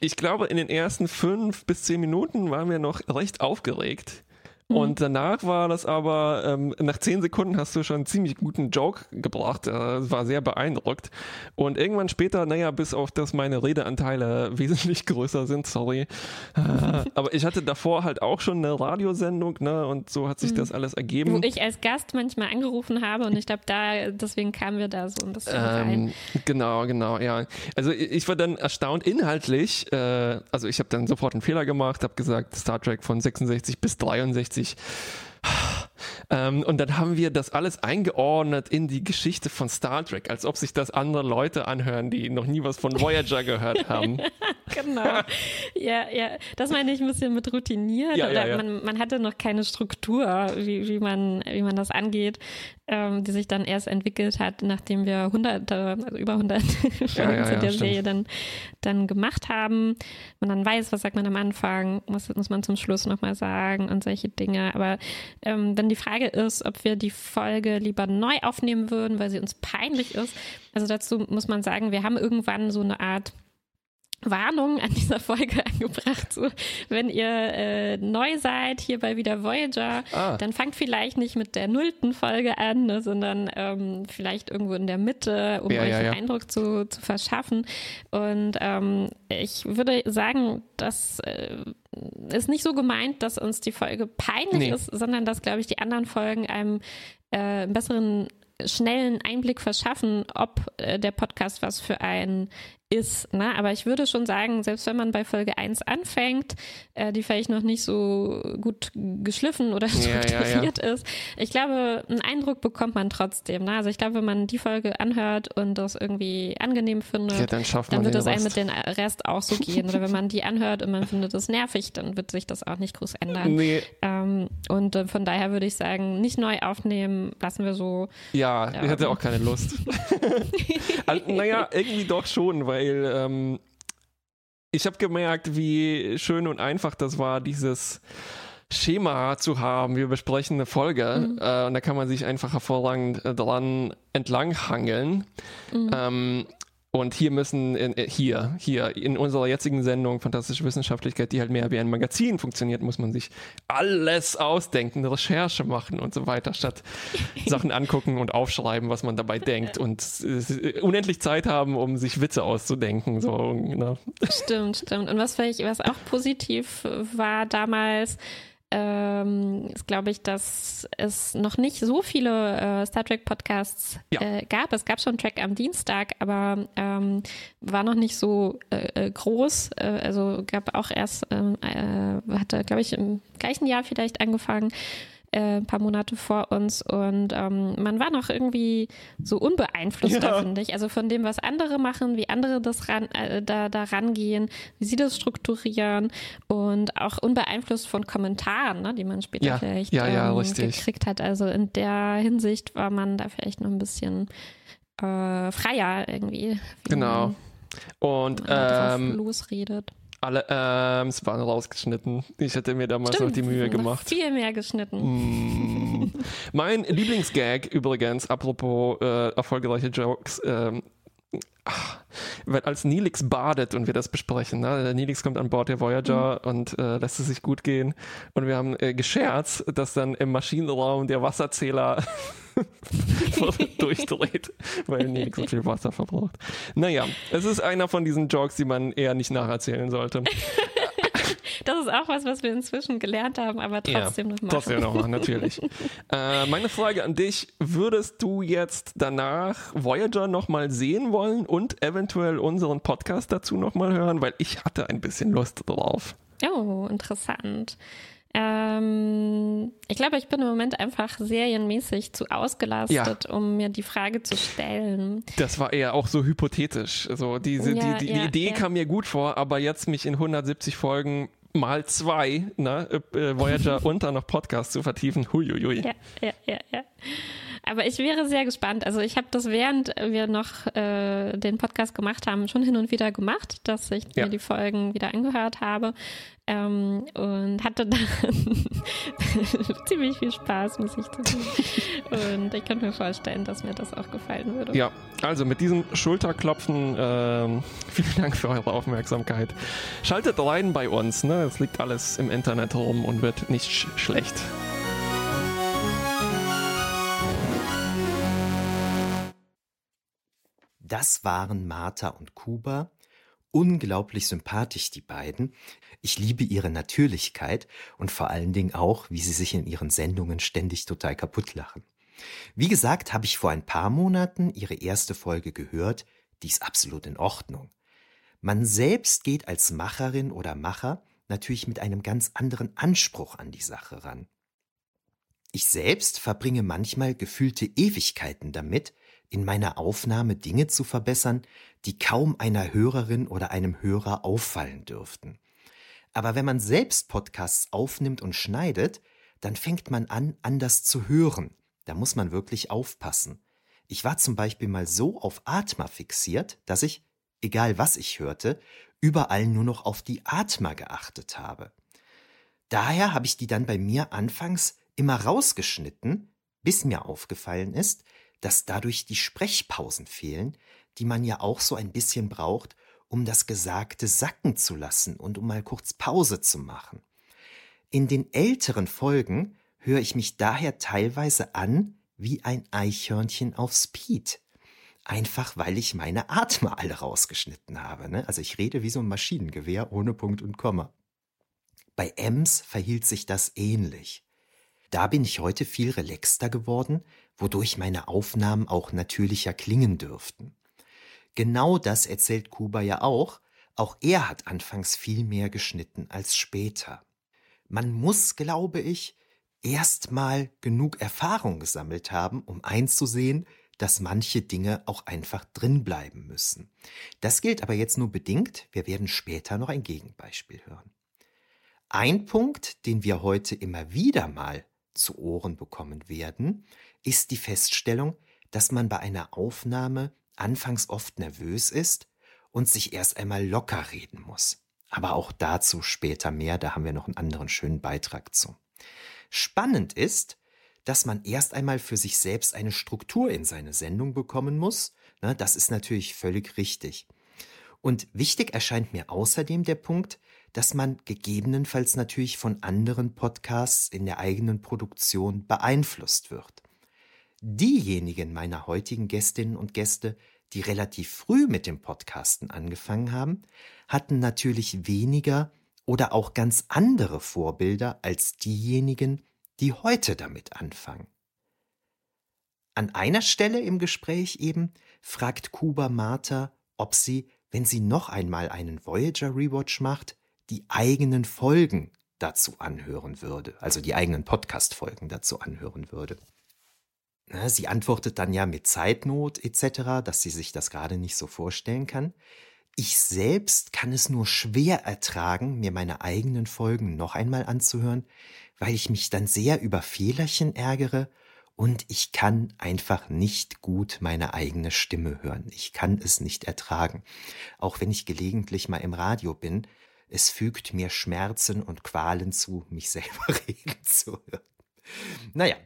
ich glaube, in den ersten fünf bis zehn Minuten waren wir noch recht aufgeregt. Mhm. Und danach war das aber, ähm, nach zehn Sekunden hast du schon einen ziemlich guten Joke gebracht. Äh, war sehr beeindruckt. Und irgendwann später, naja, bis auf dass meine Redeanteile wesentlich größer sind, sorry. Äh, aber ich hatte davor halt auch schon eine Radiosendung, ne? Und so hat sich mhm. das alles ergeben. Wo ich als Gast manchmal angerufen habe und ich glaube, da, deswegen kamen wir da so ein bisschen ähm, rein. Genau, genau, ja. Also ich war dann erstaunt inhaltlich, äh, also ich habe dann sofort einen Fehler gemacht, habe gesagt, Star Trek von 66 bis 63 1960. Ähm, und dann haben wir das alles eingeordnet in die Geschichte von Star Trek, als ob sich das andere Leute anhören, die noch nie was von Voyager gehört haben. genau. ja, ja. Das meine ich ein bisschen mit routiniert. Ja, ja, ja. Man, man, hatte noch keine Struktur, wie, wie, man, wie man das angeht ähm, die sich dann erst entwickelt hat, nachdem wir hunderte, also über hundert Folgen zu der stimmt. Serie dann, dann gemacht haben. Man dann weiß, was sagt man am Anfang, muss, muss man zum Schluss nochmal sagen und solche Dinge. Aber ähm, wenn die Frage ist, ob wir die Folge lieber neu aufnehmen würden, weil sie uns peinlich ist, also dazu muss man sagen, wir haben irgendwann so eine Art Warnung an dieser Folge angebracht. So, wenn ihr äh, neu seid hier bei wieder Voyager, ah. dann fangt vielleicht nicht mit der nullten Folge an, ne, sondern ähm, vielleicht irgendwo in der Mitte, um ja, euch ja, einen ja. Eindruck zu, zu verschaffen. Und ähm, ich würde sagen, das äh, ist nicht so gemeint, dass uns die Folge peinlich nee. ist, sondern dass, glaube ich, die anderen Folgen einem äh, einen besseren schnellen Einblick verschaffen, ob äh, der Podcast was für einen ist. Ne? Aber ich würde schon sagen, selbst wenn man bei Folge 1 anfängt, äh, die vielleicht noch nicht so gut geschliffen oder strukturiert ja, ja, ja. ist, ich glaube, einen Eindruck bekommt man trotzdem. Ne? Also ich glaube, wenn man die Folge anhört und das irgendwie angenehm findet, dann, dann, wird es einem mit dem Rest auch so gehen. oder wenn man die anhört und man findet es nervig, dann wird sich das auch nicht groß ändern. Nee. Ähm, und äh, von daher würde ich sagen, nicht neu aufnehmen, lassen wir so. Ja, ich hatte auch keine Lust. also, naja, irgendwie doch schon, weil weil ähm, ich habe gemerkt, wie schön und einfach das war, dieses Schema zu haben. Wir besprechen eine Folge mhm. äh, und da kann man sich einfach hervorragend äh, dran entlanghangeln. Mhm. Ähm, und hier müssen, in, äh, hier, hier, in unserer jetzigen Sendung Fantastische Wissenschaftlichkeit, die halt mehr wie ein Magazin funktioniert, muss man sich alles ausdenken, Recherche machen und so weiter, statt Sachen angucken und aufschreiben, was man dabei denkt und äh, unendlich Zeit haben, um sich Witze auszudenken. So, ne? Stimmt, stimmt. Und was vielleicht, was auch positiv war damals, ähm, ist, glaube ich, dass es noch nicht so viele äh, Star Trek Podcasts ja. äh, gab. Es gab schon Track am Dienstag, aber ähm, war noch nicht so äh, äh groß. Äh, also gab auch erst, ähm, äh, hatte, glaube ich, im gleichen Jahr vielleicht angefangen. Äh, ein paar Monate vor uns und ähm, man war noch irgendwie so unbeeinflusst, ja. finde ich. Also von dem, was andere machen, wie andere das ran, äh, da, da rangehen, wie sie das strukturieren und auch unbeeinflusst von Kommentaren, ne, die man später ja. vielleicht ja, ähm, gekriegt hat. Also in der Hinsicht war man da vielleicht noch ein bisschen äh, freier irgendwie. Genau. Und ähm, losredet. Alle ähm, es waren rausgeschnitten. Ich hätte mir damals Stimmt, noch die Mühe gemacht. Viel mehr geschnitten. Mm. mein Lieblingsgag übrigens, apropos äh, erfolgreiche Jokes, ähm, ach, als Nilix badet und wir das besprechen, ne? der Nilix kommt an Bord der Voyager mhm. und äh, lässt es sich gut gehen und wir haben äh, gescherzt, dass dann im Maschinenraum der Wasserzähler durchdreht, weil Nilix so viel Wasser verbraucht. Naja, es ist einer von diesen Jokes, die man eher nicht nacherzählen sollte. Das ist auch was, was wir inzwischen gelernt haben, aber trotzdem ja, noch machen. Trotzdem noch machen, natürlich. äh, meine Frage an dich: Würdest du jetzt danach Voyager nochmal sehen wollen und eventuell unseren Podcast dazu nochmal hören? Weil ich hatte ein bisschen Lust drauf. Oh, interessant. Ähm, ich glaube, ich bin im Moment einfach serienmäßig zu ausgelastet, ja. um mir die Frage zu stellen. Das war eher auch so hypothetisch. Also diese, ja, die, die, ja, die Idee kam mir gut vor, aber jetzt mich in 170 Folgen mal zwei, ne, äh, Voyager und dann noch Podcast zu vertiefen. Huiuiui. Ja, ja, ja, ja. Aber ich wäre sehr gespannt. Also ich habe das, während wir noch äh, den Podcast gemacht haben, schon hin und wieder gemacht, dass ich ja. mir die Folgen wieder angehört habe. Ähm, und hatte dann ziemlich viel Spaß, muss ich zugeben. Und ich kann mir vorstellen, dass mir das auch gefallen würde. Ja, also mit diesem Schulterklopfen, ähm, vielen Dank für eure Aufmerksamkeit. Schaltet rein bei uns, ne? Es liegt alles im Internet rum und wird nicht sch schlecht. Das waren Martha und Kuba. Unglaublich sympathisch, die beiden. Ich liebe ihre Natürlichkeit und vor allen Dingen auch, wie sie sich in ihren Sendungen ständig total kaputt lachen. Wie gesagt, habe ich vor ein paar Monaten ihre erste Folge gehört, die ist absolut in Ordnung. Man selbst geht als Macherin oder Macher natürlich mit einem ganz anderen Anspruch an die Sache ran. Ich selbst verbringe manchmal gefühlte Ewigkeiten damit, in meiner Aufnahme Dinge zu verbessern, die kaum einer Hörerin oder einem Hörer auffallen dürften. Aber wenn man selbst Podcasts aufnimmt und schneidet, dann fängt man an, anders zu hören. Da muss man wirklich aufpassen. Ich war zum Beispiel mal so auf Atma fixiert, dass ich, egal was ich hörte, überall nur noch auf die Atma geachtet habe. Daher habe ich die dann bei mir anfangs immer rausgeschnitten, bis mir aufgefallen ist, dass dadurch die Sprechpausen fehlen, die man ja auch so ein bisschen braucht, um das Gesagte sacken zu lassen und um mal kurz Pause zu machen. In den älteren Folgen höre ich mich daher teilweise an wie ein Eichhörnchen auf Speed. Einfach weil ich meine Atme alle rausgeschnitten habe. Ne? Also ich rede wie so ein Maschinengewehr ohne Punkt und Komma. Bei Ems verhielt sich das ähnlich. Da bin ich heute viel relaxter geworden, wodurch meine Aufnahmen auch natürlicher klingen dürften. Genau das erzählt Kuba ja auch, auch er hat anfangs viel mehr geschnitten als später. Man muss, glaube ich, erst mal genug Erfahrung gesammelt haben, um einzusehen, dass manche Dinge auch einfach drin bleiben müssen. Das gilt aber jetzt nur bedingt, wir werden später noch ein Gegenbeispiel hören. Ein Punkt, den wir heute immer wieder mal zu Ohren bekommen werden, ist die Feststellung, dass man bei einer Aufnahme anfangs oft nervös ist und sich erst einmal locker reden muss. Aber auch dazu später mehr, da haben wir noch einen anderen schönen Beitrag zu. Spannend ist, dass man erst einmal für sich selbst eine Struktur in seine Sendung bekommen muss. Das ist natürlich völlig richtig. Und wichtig erscheint mir außerdem der Punkt, dass man gegebenenfalls natürlich von anderen Podcasts in der eigenen Produktion beeinflusst wird. Diejenigen meiner heutigen Gästinnen und Gäste, die relativ früh mit dem Podcasten angefangen haben, hatten natürlich weniger oder auch ganz andere Vorbilder als diejenigen, die heute damit anfangen. An einer Stelle im Gespräch eben fragt Kuba Martha, ob sie, wenn sie noch einmal einen Voyager Rewatch macht, die eigenen Folgen dazu anhören würde, also die eigenen Podcast-Folgen dazu anhören würde. Sie antwortet dann ja mit Zeitnot etc., dass sie sich das gerade nicht so vorstellen kann. Ich selbst kann es nur schwer ertragen, mir meine eigenen Folgen noch einmal anzuhören, weil ich mich dann sehr über Fehlerchen ärgere und ich kann einfach nicht gut meine eigene Stimme hören. Ich kann es nicht ertragen. Auch wenn ich gelegentlich mal im Radio bin, es fügt mir Schmerzen und Qualen zu, mich selber reden zu hören. Naja,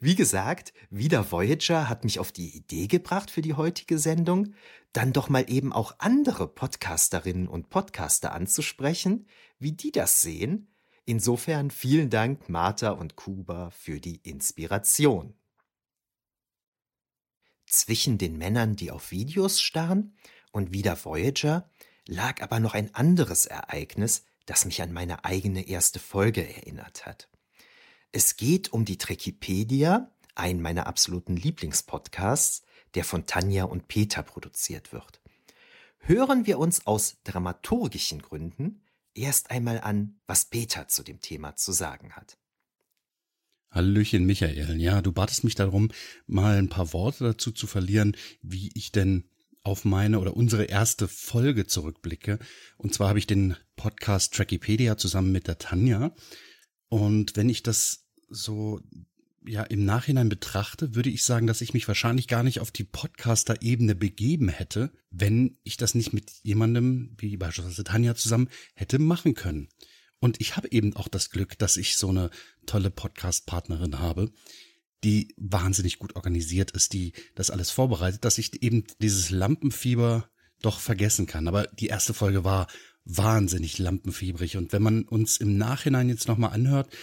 wie gesagt, wieder Voyager hat mich auf die Idee gebracht für die heutige Sendung, dann doch mal eben auch andere Podcasterinnen und Podcaster anzusprechen, wie die das sehen. Insofern vielen Dank Martha und Kuba für die Inspiration. Zwischen den Männern, die auf Videos starren, und wieder Voyager lag aber noch ein anderes Ereignis, das mich an meine eigene erste Folge erinnert hat. Es geht um die Trekipedia, einen meiner absoluten Lieblingspodcasts, der von Tanja und Peter produziert wird. Hören wir uns aus dramaturgischen Gründen erst einmal an, was Peter zu dem Thema zu sagen hat. Hallöchen Michael, ja, du batest mich darum, mal ein paar Worte dazu zu verlieren, wie ich denn auf meine oder unsere erste Folge zurückblicke. Und zwar habe ich den Podcast Trackipedia zusammen mit der Tanja. Und wenn ich das so ja im Nachhinein betrachte, würde ich sagen, dass ich mich wahrscheinlich gar nicht auf die Podcaster-Ebene begeben hätte, wenn ich das nicht mit jemandem wie beispielsweise Tanja zusammen hätte machen können. Und ich habe eben auch das Glück, dass ich so eine tolle Podcast-Partnerin habe, die wahnsinnig gut organisiert ist, die das alles vorbereitet, dass ich eben dieses Lampenfieber doch vergessen kann. Aber die erste Folge war wahnsinnig lampenfiebrig. Und wenn man uns im Nachhinein jetzt nochmal anhört,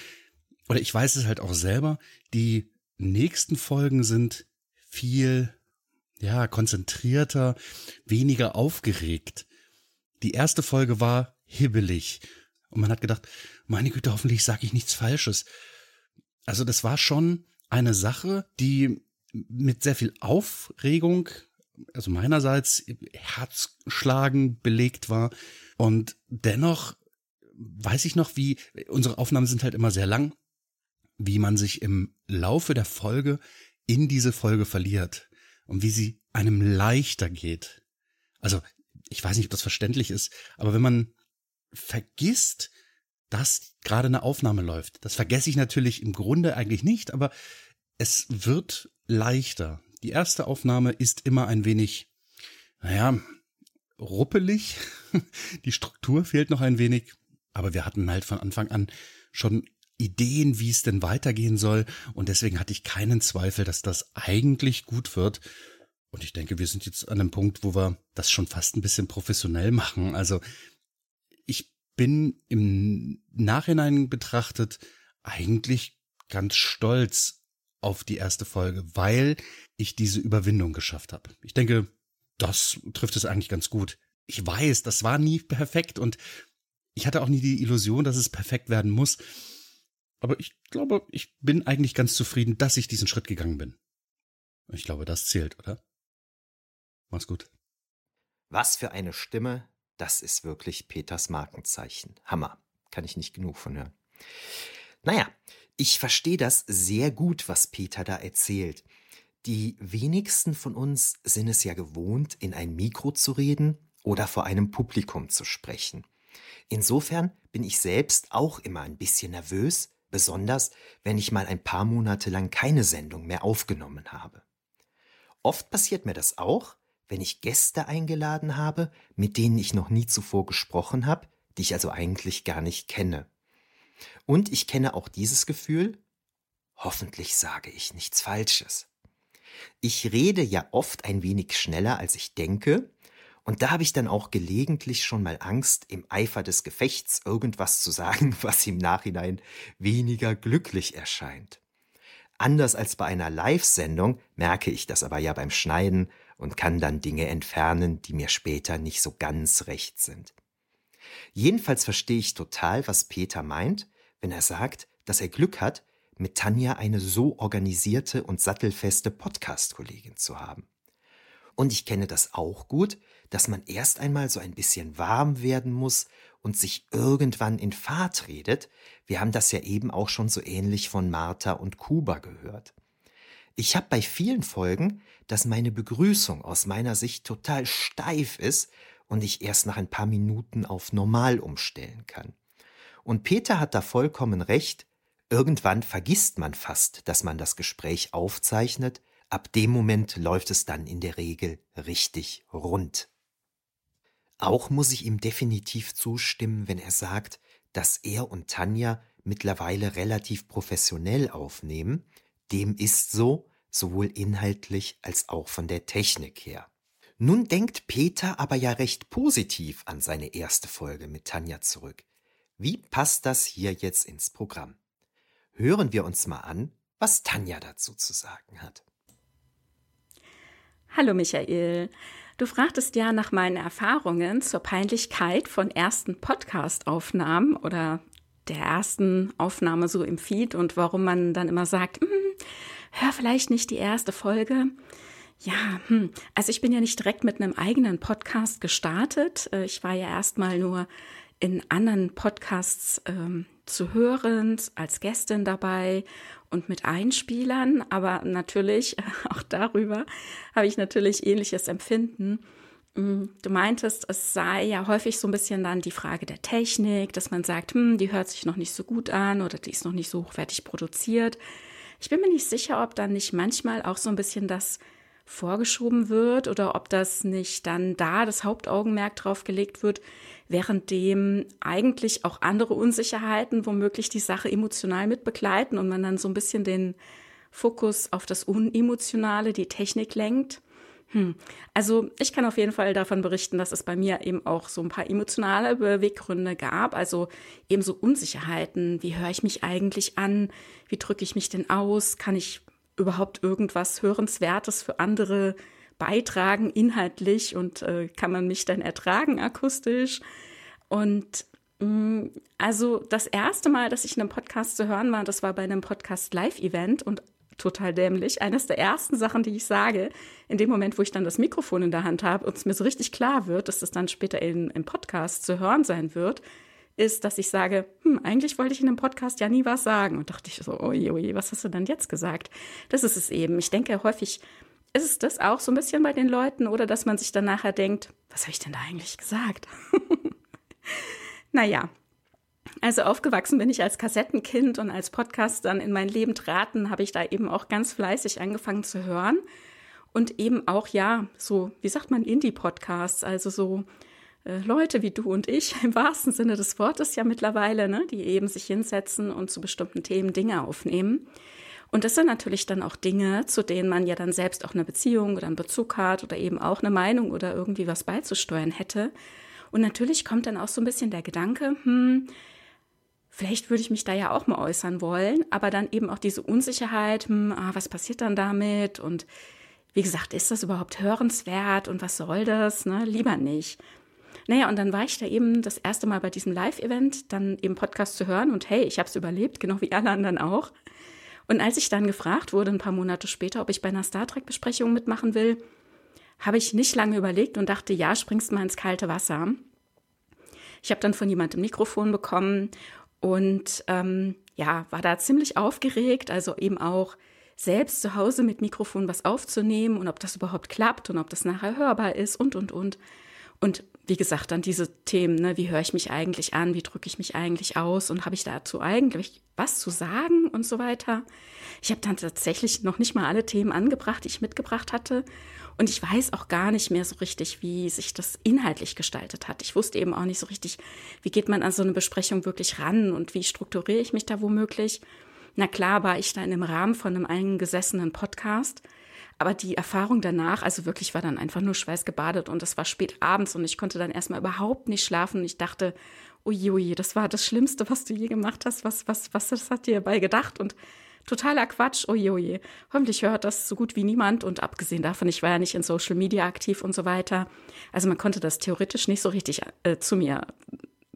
oder ich weiß es halt auch selber, die nächsten Folgen sind viel, ja, konzentrierter, weniger aufgeregt. Die erste Folge war hibbelig. Und man hat gedacht, meine Güte, hoffentlich sage ich nichts Falsches. Also das war schon eine Sache, die mit sehr viel Aufregung, also meinerseits Herzschlagen belegt war. Und dennoch weiß ich noch, wie unsere Aufnahmen sind halt immer sehr lang, wie man sich im Laufe der Folge in diese Folge verliert und wie sie einem leichter geht. Also, ich weiß nicht, ob das verständlich ist, aber wenn man vergisst, dass gerade eine Aufnahme läuft, das vergesse ich natürlich im Grunde eigentlich nicht, aber es wird leichter. Die erste Aufnahme ist immer ein wenig, naja, ruppelig. Die Struktur fehlt noch ein wenig. Aber wir hatten halt von Anfang an schon Ideen, wie es denn weitergehen soll. Und deswegen hatte ich keinen Zweifel, dass das eigentlich gut wird. Und ich denke, wir sind jetzt an einem Punkt, wo wir das schon fast ein bisschen professionell machen. Also ich bin im Nachhinein betrachtet eigentlich ganz stolz auf die erste Folge, weil ich diese Überwindung geschafft habe. Ich denke, das trifft es eigentlich ganz gut. Ich weiß, das war nie perfekt und ich hatte auch nie die Illusion, dass es perfekt werden muss. Aber ich glaube, ich bin eigentlich ganz zufrieden, dass ich diesen Schritt gegangen bin. Ich glaube, das zählt, oder? Mach's gut. Was für eine Stimme, das ist wirklich Peters Markenzeichen. Hammer. Kann ich nicht genug von hören. Naja, ich verstehe das sehr gut, was Peter da erzählt. Die wenigsten von uns sind es ja gewohnt, in ein Mikro zu reden oder vor einem Publikum zu sprechen. Insofern bin ich selbst auch immer ein bisschen nervös, besonders wenn ich mal ein paar Monate lang keine Sendung mehr aufgenommen habe. Oft passiert mir das auch, wenn ich Gäste eingeladen habe, mit denen ich noch nie zuvor gesprochen habe, die ich also eigentlich gar nicht kenne. Und ich kenne auch dieses Gefühl, hoffentlich sage ich nichts Falsches. Ich rede ja oft ein wenig schneller, als ich denke, und da habe ich dann auch gelegentlich schon mal Angst, im Eifer des Gefechts irgendwas zu sagen, was im Nachhinein weniger glücklich erscheint. Anders als bei einer Live-Sendung merke ich das aber ja beim Schneiden und kann dann Dinge entfernen, die mir später nicht so ganz recht sind. Jedenfalls verstehe ich total, was Peter meint, wenn er sagt, dass er Glück hat, mit Tanja eine so organisierte und sattelfeste Podcast-Kollegin zu haben. Und ich kenne das auch gut, dass man erst einmal so ein bisschen warm werden muss und sich irgendwann in Fahrt redet. Wir haben das ja eben auch schon so ähnlich von Martha und Kuba gehört. Ich habe bei vielen Folgen, dass meine Begrüßung aus meiner Sicht total steif ist und ich erst nach ein paar Minuten auf normal umstellen kann. Und Peter hat da vollkommen recht, irgendwann vergisst man fast, dass man das Gespräch aufzeichnet, ab dem Moment läuft es dann in der Regel richtig rund. Auch muss ich ihm definitiv zustimmen, wenn er sagt, dass er und Tanja mittlerweile relativ professionell aufnehmen. Dem ist so, sowohl inhaltlich als auch von der Technik her. Nun denkt Peter aber ja recht positiv an seine erste Folge mit Tanja zurück. Wie passt das hier jetzt ins Programm? Hören wir uns mal an, was Tanja dazu zu sagen hat. Hallo Michael. Du fragtest ja nach meinen Erfahrungen zur Peinlichkeit von ersten Podcast-Aufnahmen oder der ersten Aufnahme so im Feed und warum man dann immer sagt, hm, hör vielleicht nicht die erste Folge. Ja, hm. also ich bin ja nicht direkt mit einem eigenen Podcast gestartet. Äh, ich war ja erstmal nur in anderen Podcasts ähm, zu hören, als Gästin dabei und mit Einspielern. Aber natürlich, auch darüber habe ich natürlich ähnliches Empfinden. Hm, du meintest, es sei ja häufig so ein bisschen dann die Frage der Technik, dass man sagt, hm, die hört sich noch nicht so gut an oder die ist noch nicht so hochwertig produziert. Ich bin mir nicht sicher, ob dann nicht manchmal auch so ein bisschen das vorgeschoben wird oder ob das nicht dann da das Hauptaugenmerk drauf gelegt wird, währenddem eigentlich auch andere Unsicherheiten womöglich die Sache emotional mitbegleiten und man dann so ein bisschen den Fokus auf das Unemotionale, die Technik lenkt. Hm. Also ich kann auf jeden Fall davon berichten, dass es bei mir eben auch so ein paar emotionale Beweggründe gab, also eben so Unsicherheiten. Wie höre ich mich eigentlich an? Wie drücke ich mich denn aus? Kann ich überhaupt irgendwas Hörenswertes für andere beitragen, inhaltlich? Und äh, kann man mich dann ertragen akustisch? Und mh, hm, also das erste Mal, dass ich in einem Podcast zu hören war, das war bei einem Podcast-Live-Event und total dämlich. Eines der ersten Sachen, die ich sage, in dem Moment, wo ich dann das Mikrofon in der Hand habe und es mir so richtig klar wird, dass das dann später in, im Podcast zu hören sein wird, ist, dass ich sage, hm, eigentlich wollte ich in einem Podcast ja nie was sagen. Und dachte ich so, oje, oje, was hast du denn jetzt gesagt? Das ist es eben. Ich denke, häufig ist es das auch so ein bisschen bei den Leuten oder dass man sich dann nachher denkt, was habe ich denn da eigentlich gesagt? naja, also aufgewachsen bin ich als Kassettenkind und als Podcast dann in mein Leben traten, habe ich da eben auch ganz fleißig angefangen zu hören. Und eben auch, ja, so, wie sagt man, Indie-Podcasts, also so äh, Leute wie du und ich, im wahrsten Sinne des Wortes ja mittlerweile, ne, die eben sich hinsetzen und zu bestimmten Themen Dinge aufnehmen. Und das sind natürlich dann auch Dinge, zu denen man ja dann selbst auch eine Beziehung oder einen Bezug hat oder eben auch eine Meinung oder irgendwie was beizusteuern hätte. Und natürlich kommt dann auch so ein bisschen der Gedanke, hm, vielleicht würde ich mich da ja auch mal äußern wollen, aber dann eben auch diese Unsicherheit, hm, ah, was passiert dann damit und wie gesagt, ist das überhaupt hörenswert und was soll das? Ne? Lieber nicht. Naja, und dann war ich da eben das erste Mal bei diesem Live-Event, dann eben Podcast zu hören und hey, ich habe es überlebt, genau wie alle anderen auch. Und als ich dann gefragt wurde, ein paar Monate später, ob ich bei einer Star Trek-Besprechung mitmachen will, habe ich nicht lange überlegt und dachte, ja, springst mal ins kalte Wasser. Ich habe dann von jemandem Mikrofon bekommen und ähm, ja, war da ziemlich aufgeregt, also eben auch selbst zu Hause mit Mikrofon was aufzunehmen und ob das überhaupt klappt und ob das nachher hörbar ist und, und, und. Und wie gesagt, dann diese Themen, ne, wie höre ich mich eigentlich an, wie drücke ich mich eigentlich aus und habe ich dazu eigentlich was zu sagen und so weiter. Ich habe dann tatsächlich noch nicht mal alle Themen angebracht, die ich mitgebracht hatte. Und ich weiß auch gar nicht mehr so richtig, wie sich das inhaltlich gestaltet hat. Ich wusste eben auch nicht so richtig, wie geht man an so eine Besprechung wirklich ran und wie strukturiere ich mich da womöglich. Na klar war ich da in dem Rahmen von einem eingesessenen Podcast aber die Erfahrung danach, also wirklich war dann einfach nur schweißgebadet und es war spät abends und ich konnte dann erstmal überhaupt nicht schlafen. Ich dachte, uiui, das war das Schlimmste, was du je gemacht hast. Was, was, was das hat dir dabei gedacht? Und totaler Quatsch, uiui. Hoffentlich hört das so gut wie niemand. Und abgesehen davon, ich war ja nicht in Social Media aktiv und so weiter. Also man konnte das theoretisch nicht so richtig äh, zu mir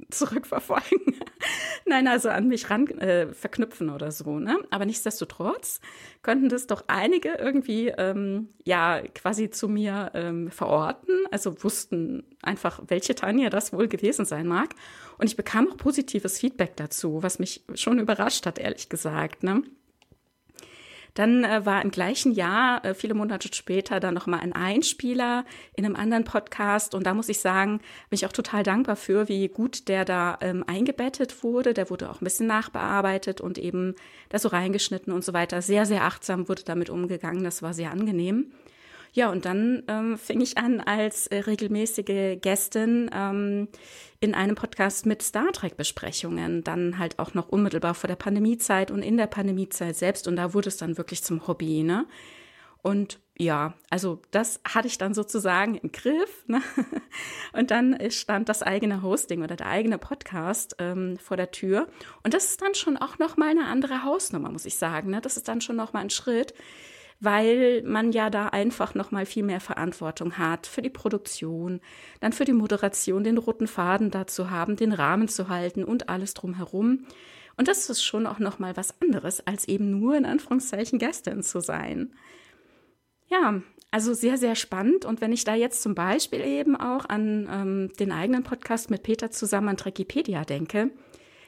zurückverfolgen. Nein, also an mich ran äh, verknüpfen oder so. Ne? Aber nichtsdestotrotz könnten das doch einige irgendwie ähm, ja quasi zu mir ähm, verorten. Also wussten einfach, welche Tanja das wohl gewesen sein mag. Und ich bekam auch positives Feedback dazu, was mich schon überrascht hat, ehrlich gesagt. Ne? Dann äh, war im gleichen Jahr, äh, viele Monate später, dann nochmal ein Einspieler in einem anderen Podcast. Und da muss ich sagen, bin ich auch total dankbar für, wie gut der da ähm, eingebettet wurde. Der wurde auch ein bisschen nachbearbeitet und eben da so reingeschnitten und so weiter. Sehr, sehr achtsam wurde damit umgegangen. Das war sehr angenehm. Ja, und dann ähm, fing ich an als äh, regelmäßige Gästin ähm, in einem Podcast mit Star Trek-Besprechungen, dann halt auch noch unmittelbar vor der Pandemiezeit und in der Pandemiezeit selbst. Und da wurde es dann wirklich zum Hobby, ne? Und ja, also das hatte ich dann sozusagen im Griff. Ne? Und dann stand das eigene Hosting oder der eigene Podcast ähm, vor der Tür. Und das ist dann schon auch noch mal eine andere Hausnummer, muss ich sagen. Ne? Das ist dann schon noch mal ein Schritt, weil man ja da einfach noch mal viel mehr Verantwortung hat für die Produktion, dann für die Moderation, den roten Faden dazu haben, den Rahmen zu halten und alles drumherum. Und das ist schon auch noch mal was anderes, als eben nur in Anführungszeichen Gästin zu sein. Ja, also sehr, sehr spannend. Und wenn ich da jetzt zum Beispiel eben auch an ähm, den eigenen Podcast mit Peter zusammen an Trekipedia denke,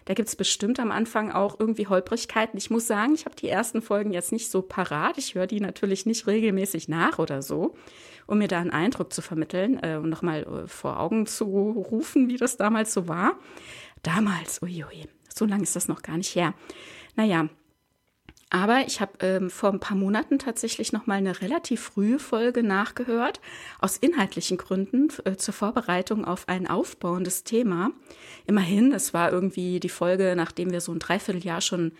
da gibt es bestimmt am Anfang auch irgendwie Holprigkeiten. Ich muss sagen, ich habe die ersten Folgen jetzt nicht so parat. Ich höre die natürlich nicht regelmäßig nach oder so, um mir da einen Eindruck zu vermitteln äh, und nochmal äh, vor Augen zu rufen, wie das damals so war. Damals, uiui, so lange ist das noch gar nicht her. Naja, aber ich habe ähm, vor ein paar Monaten tatsächlich noch mal eine relativ frühe Folge nachgehört, aus inhaltlichen Gründen äh, zur Vorbereitung auf ein aufbauendes Thema. Immerhin, es war irgendwie die Folge, nachdem wir so ein Dreivierteljahr schon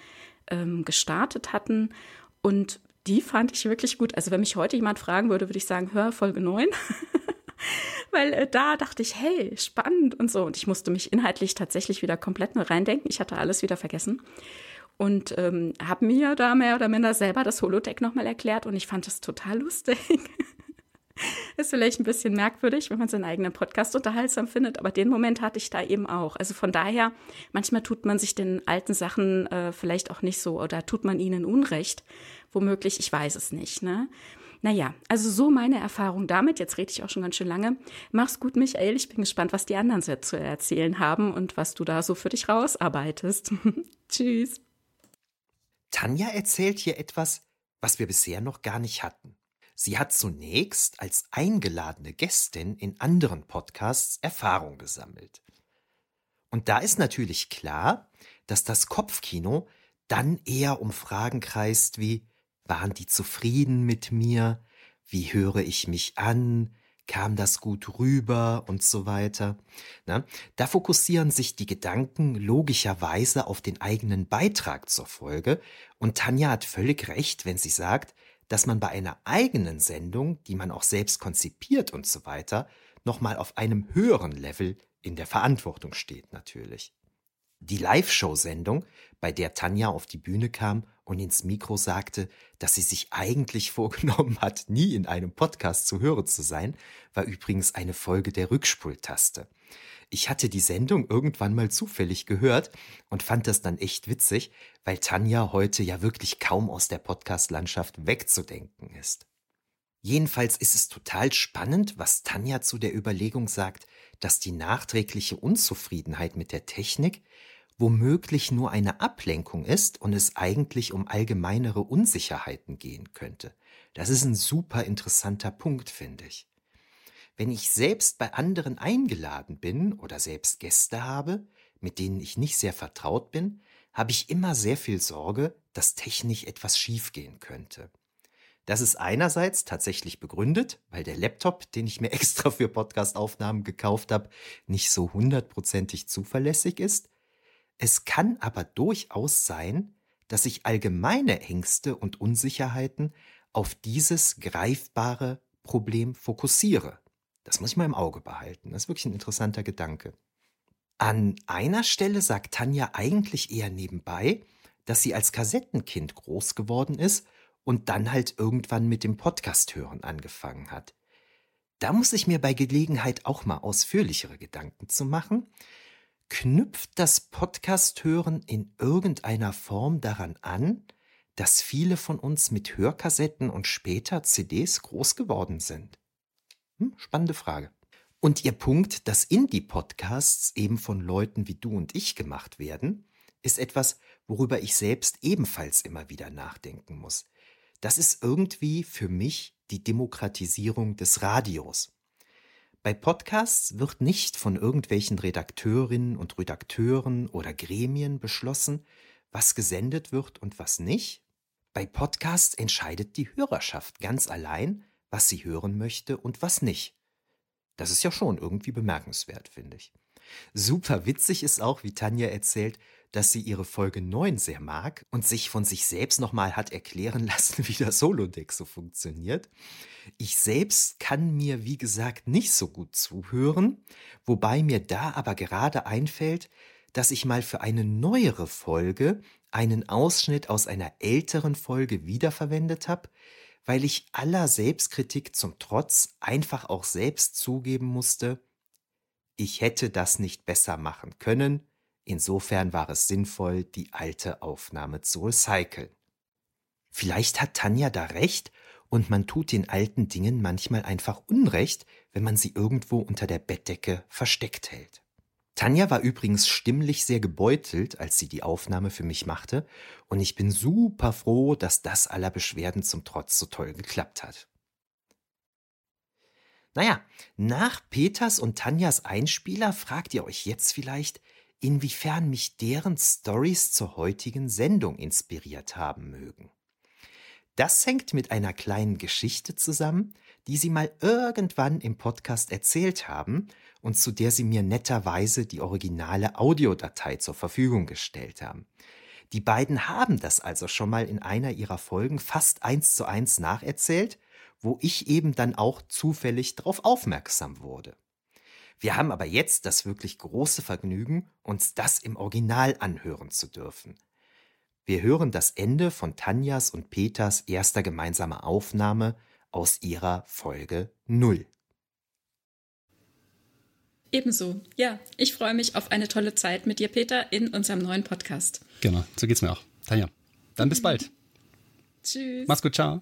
ähm, gestartet hatten. Und die fand ich wirklich gut. Also wenn mich heute jemand fragen würde, würde ich sagen, hör Folge 9. Weil äh, da dachte ich, hey, spannend und so. Und ich musste mich inhaltlich tatsächlich wieder komplett nur reindenken. Ich hatte alles wieder vergessen und ähm, habe mir da mehr oder minder selber das Holodeck nochmal erklärt und ich fand das total lustig. Ist vielleicht ein bisschen merkwürdig, wenn man seinen eigenen Podcast unterhaltsam findet, aber den Moment hatte ich da eben auch. Also von daher, manchmal tut man sich den alten Sachen äh, vielleicht auch nicht so oder tut man ihnen Unrecht. Womöglich, ich weiß es nicht. Ne? Naja, also so meine Erfahrung damit. Jetzt rede ich auch schon ganz schön lange. Mach's gut, Michael. Ich bin gespannt, was die anderen zu erzählen haben und was du da so für dich rausarbeitest. Tschüss. Tanja erzählt hier etwas, was wir bisher noch gar nicht hatten. Sie hat zunächst als eingeladene Gästin in anderen Podcasts Erfahrung gesammelt. Und da ist natürlich klar, dass das Kopfkino dann eher um Fragen kreist wie waren die zufrieden mit mir? Wie höre ich mich an? Kam das gut rüber und so weiter. Na, da fokussieren sich die Gedanken logischerweise auf den eigenen Beitrag zur Folge und Tanja hat völlig recht, wenn sie sagt, dass man bei einer eigenen Sendung, die man auch selbst konzipiert und so weiter, nochmal auf einem höheren Level in der Verantwortung steht natürlich. Die Live-Show-Sendung, bei der Tanja auf die Bühne kam und ins Mikro sagte, dass sie sich eigentlich vorgenommen hat, nie in einem Podcast zu hören zu sein, war übrigens eine Folge der Rückspultaste. Ich hatte die Sendung irgendwann mal zufällig gehört und fand das dann echt witzig, weil Tanja heute ja wirklich kaum aus der Podcast-Landschaft wegzudenken ist. Jedenfalls ist es total spannend, was Tanja zu der Überlegung sagt, dass die nachträgliche Unzufriedenheit mit der Technik womöglich nur eine Ablenkung ist und es eigentlich um allgemeinere Unsicherheiten gehen könnte. Das ist ein super interessanter Punkt, finde ich. Wenn ich selbst bei anderen eingeladen bin oder selbst Gäste habe, mit denen ich nicht sehr vertraut bin, habe ich immer sehr viel Sorge, dass technisch etwas schiefgehen könnte. Das ist einerseits tatsächlich begründet, weil der Laptop, den ich mir extra für Podcastaufnahmen gekauft habe, nicht so hundertprozentig zuverlässig ist es kann aber durchaus sein, dass sich allgemeine Ängste und Unsicherheiten auf dieses greifbare Problem fokussiere. Das muss ich mal im Auge behalten. Das ist wirklich ein interessanter Gedanke. An einer Stelle sagt Tanja eigentlich eher nebenbei, dass sie als Kassettenkind groß geworden ist und dann halt irgendwann mit dem Podcast hören angefangen hat. Da muss ich mir bei Gelegenheit auch mal ausführlichere Gedanken zu machen, knüpft das Podcast-Hören in irgendeiner Form daran an, dass viele von uns mit Hörkassetten und später CDs groß geworden sind? Hm, spannende Frage. Und Ihr Punkt, dass Indie-Podcasts eben von Leuten wie du und ich gemacht werden, ist etwas, worüber ich selbst ebenfalls immer wieder nachdenken muss. Das ist irgendwie für mich die Demokratisierung des Radios. Bei Podcasts wird nicht von irgendwelchen Redakteurinnen und Redakteuren oder Gremien beschlossen, was gesendet wird und was nicht. Bei Podcasts entscheidet die Hörerschaft ganz allein, was sie hören möchte und was nicht. Das ist ja schon irgendwie bemerkenswert, finde ich. Super witzig ist auch, wie Tanja erzählt, dass sie ihre Folge 9 sehr mag und sich von sich selbst nochmal hat erklären lassen, wie das Solodeck so funktioniert. Ich selbst kann mir, wie gesagt, nicht so gut zuhören, wobei mir da aber gerade einfällt, dass ich mal für eine neuere Folge einen Ausschnitt aus einer älteren Folge wiederverwendet habe, weil ich aller Selbstkritik zum Trotz einfach auch selbst zugeben musste, ich hätte das nicht besser machen können, insofern war es sinnvoll, die alte Aufnahme zu recyceln. Vielleicht hat Tanja da recht und man tut den alten Dingen manchmal einfach Unrecht, wenn man sie irgendwo unter der Bettdecke versteckt hält. Tanja war übrigens stimmlich sehr gebeutelt, als sie die Aufnahme für mich machte, und ich bin super froh, dass das aller Beschwerden zum Trotz so toll geklappt hat. Naja, nach Peters und Tanjas Einspieler fragt ihr euch jetzt vielleicht, inwiefern mich deren Stories zur heutigen Sendung inspiriert haben mögen. Das hängt mit einer kleinen Geschichte zusammen, die sie mal irgendwann im Podcast erzählt haben und zu der sie mir netterweise die originale Audiodatei zur Verfügung gestellt haben. Die beiden haben das also schon mal in einer ihrer Folgen fast eins zu eins nacherzählt, wo ich eben dann auch zufällig darauf aufmerksam wurde. Wir haben aber jetzt das wirklich große Vergnügen, uns das im Original anhören zu dürfen. Wir hören das Ende von Tanjas und Peters erster gemeinsamer Aufnahme aus ihrer Folge 0. Ebenso. Ja, ich freue mich auf eine tolle Zeit mit dir, Peter, in unserem neuen Podcast. Genau, so geht's mir auch. Tanja, dann bis bald. Tschüss. Mach's gut, ciao.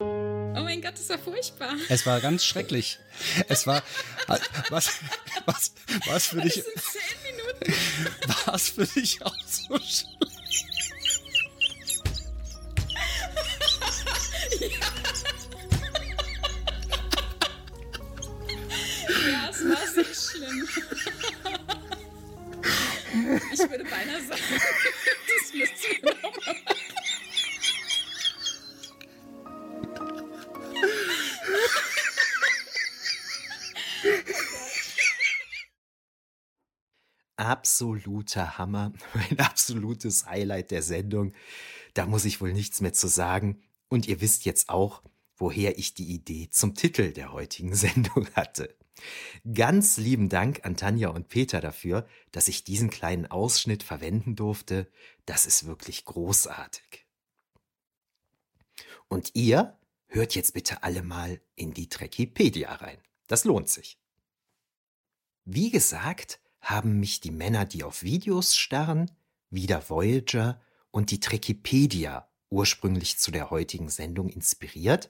Oh mein Gott, das war furchtbar. Es war ganz schrecklich. Es war was was was für dich? Das sind zehn Minuten. War es für dich auch so schlimm? Ja, es war sehr schlimm. Ich würde beinahe sagen, das müsste wir nochmal Absoluter Hammer, mein absolutes Highlight der Sendung. Da muss ich wohl nichts mehr zu sagen. Und ihr wisst jetzt auch, woher ich die Idee zum Titel der heutigen Sendung hatte. Ganz lieben Dank an Tanja und Peter dafür, dass ich diesen kleinen Ausschnitt verwenden durfte. Das ist wirklich großartig. Und ihr hört jetzt bitte alle mal in die Trekkipedia rein. Das lohnt sich. Wie gesagt, haben mich die Männer, die auf Videos starren, wieder Voyager und die Trekkipedia ursprünglich zu der heutigen Sendung inspiriert,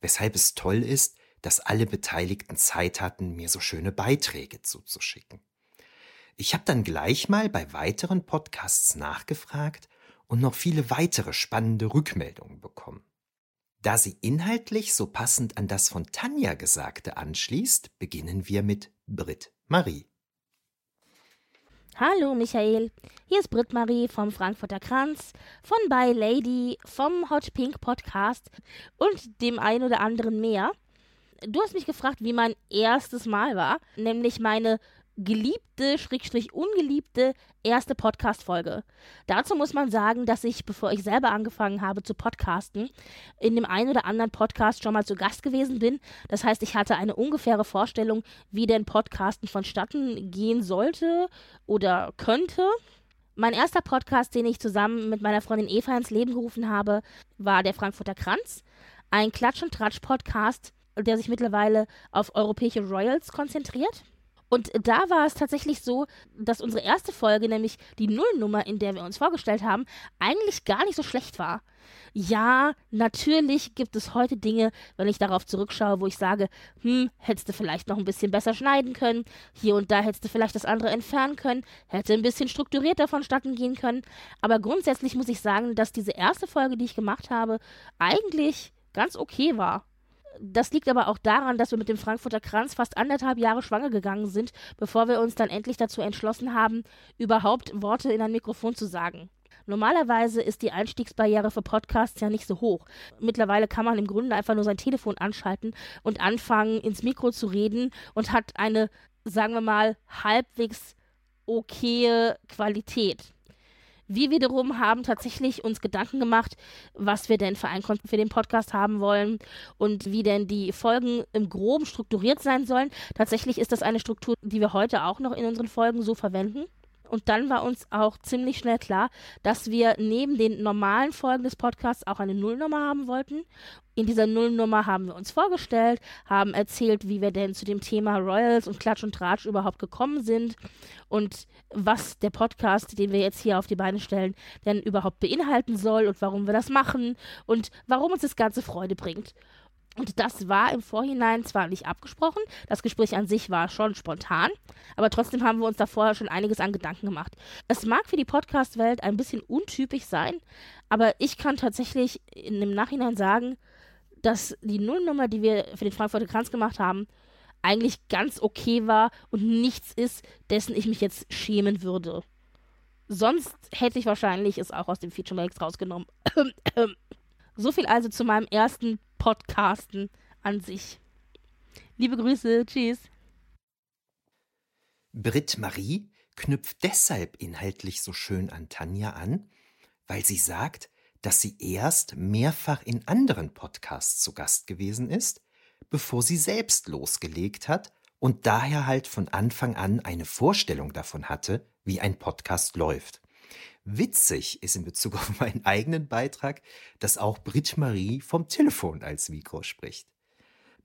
weshalb es toll ist, dass alle Beteiligten Zeit hatten, mir so schöne Beiträge zuzuschicken. Ich habe dann gleich mal bei weiteren Podcasts nachgefragt und noch viele weitere spannende Rückmeldungen bekommen. Da sie inhaltlich so passend an das von Tanja Gesagte anschließt, beginnen wir mit Brit Marie. Hallo Michael, hier ist Brit Marie vom Frankfurter Kranz, von By Lady, vom Hot Pink Podcast und dem ein oder anderen mehr. Du hast mich gefragt, wie mein erstes Mal war, nämlich meine geliebte, schrägstrich ungeliebte erste Podcast-Folge. Dazu muss man sagen, dass ich, bevor ich selber angefangen habe zu podcasten, in dem einen oder anderen Podcast schon mal zu Gast gewesen bin. Das heißt, ich hatte eine ungefähre Vorstellung, wie denn Podcasten vonstatten gehen sollte oder könnte. Mein erster Podcast, den ich zusammen mit meiner Freundin Eva ins Leben gerufen habe, war der Frankfurter Kranz, ein Klatsch- und Tratsch-Podcast, der sich mittlerweile auf europäische Royals konzentriert. Und da war es tatsächlich so, dass unsere erste Folge, nämlich die Nullnummer, in der wir uns vorgestellt haben, eigentlich gar nicht so schlecht war. Ja, natürlich gibt es heute Dinge, wenn ich darauf zurückschaue, wo ich sage, hm, hättest du vielleicht noch ein bisschen besser schneiden können, hier und da hättest du vielleicht das andere entfernen können, hätte ein bisschen strukturierter vonstatten gehen können. Aber grundsätzlich muss ich sagen, dass diese erste Folge, die ich gemacht habe, eigentlich ganz okay war. Das liegt aber auch daran, dass wir mit dem Frankfurter Kranz fast anderthalb Jahre schwanger gegangen sind, bevor wir uns dann endlich dazu entschlossen haben, überhaupt Worte in ein Mikrofon zu sagen. Normalerweise ist die Einstiegsbarriere für Podcasts ja nicht so hoch. Mittlerweile kann man im Grunde einfach nur sein Telefon anschalten und anfangen, ins Mikro zu reden und hat eine, sagen wir mal, halbwegs okaye Qualität. Wir wiederum haben tatsächlich uns Gedanken gemacht, was wir denn für, ein, für den Podcast haben wollen und wie denn die Folgen im Groben strukturiert sein sollen. Tatsächlich ist das eine Struktur, die wir heute auch noch in unseren Folgen so verwenden. Und dann war uns auch ziemlich schnell klar, dass wir neben den normalen Folgen des Podcasts auch eine Nullnummer haben wollten. In dieser Nullnummer haben wir uns vorgestellt, haben erzählt, wie wir denn zu dem Thema Royals und Klatsch und Tratsch überhaupt gekommen sind und was der Podcast, den wir jetzt hier auf die Beine stellen, denn überhaupt beinhalten soll und warum wir das machen und warum uns das Ganze Freude bringt. Und das war im Vorhinein zwar nicht abgesprochen, das Gespräch an sich war schon spontan, aber trotzdem haben wir uns da vorher schon einiges an Gedanken gemacht. Es mag für die Podcast-Welt ein bisschen untypisch sein, aber ich kann tatsächlich in dem Nachhinein sagen, dass die Nullnummer, die wir für den Frankfurter Kranz gemacht haben, eigentlich ganz okay war und nichts ist, dessen ich mich jetzt schämen würde. Sonst hätte ich wahrscheinlich es auch aus dem Feature Max rausgenommen. so viel also zu meinem ersten Podcasten an sich. Liebe Grüße, tschüss. Britt Marie knüpft deshalb inhaltlich so schön an Tanja an, weil sie sagt, dass sie erst mehrfach in anderen Podcasts zu Gast gewesen ist, bevor sie selbst losgelegt hat und daher halt von Anfang an eine Vorstellung davon hatte, wie ein Podcast läuft. Witzig ist in Bezug auf meinen eigenen Beitrag, dass auch Brit Marie vom Telefon als Mikro spricht.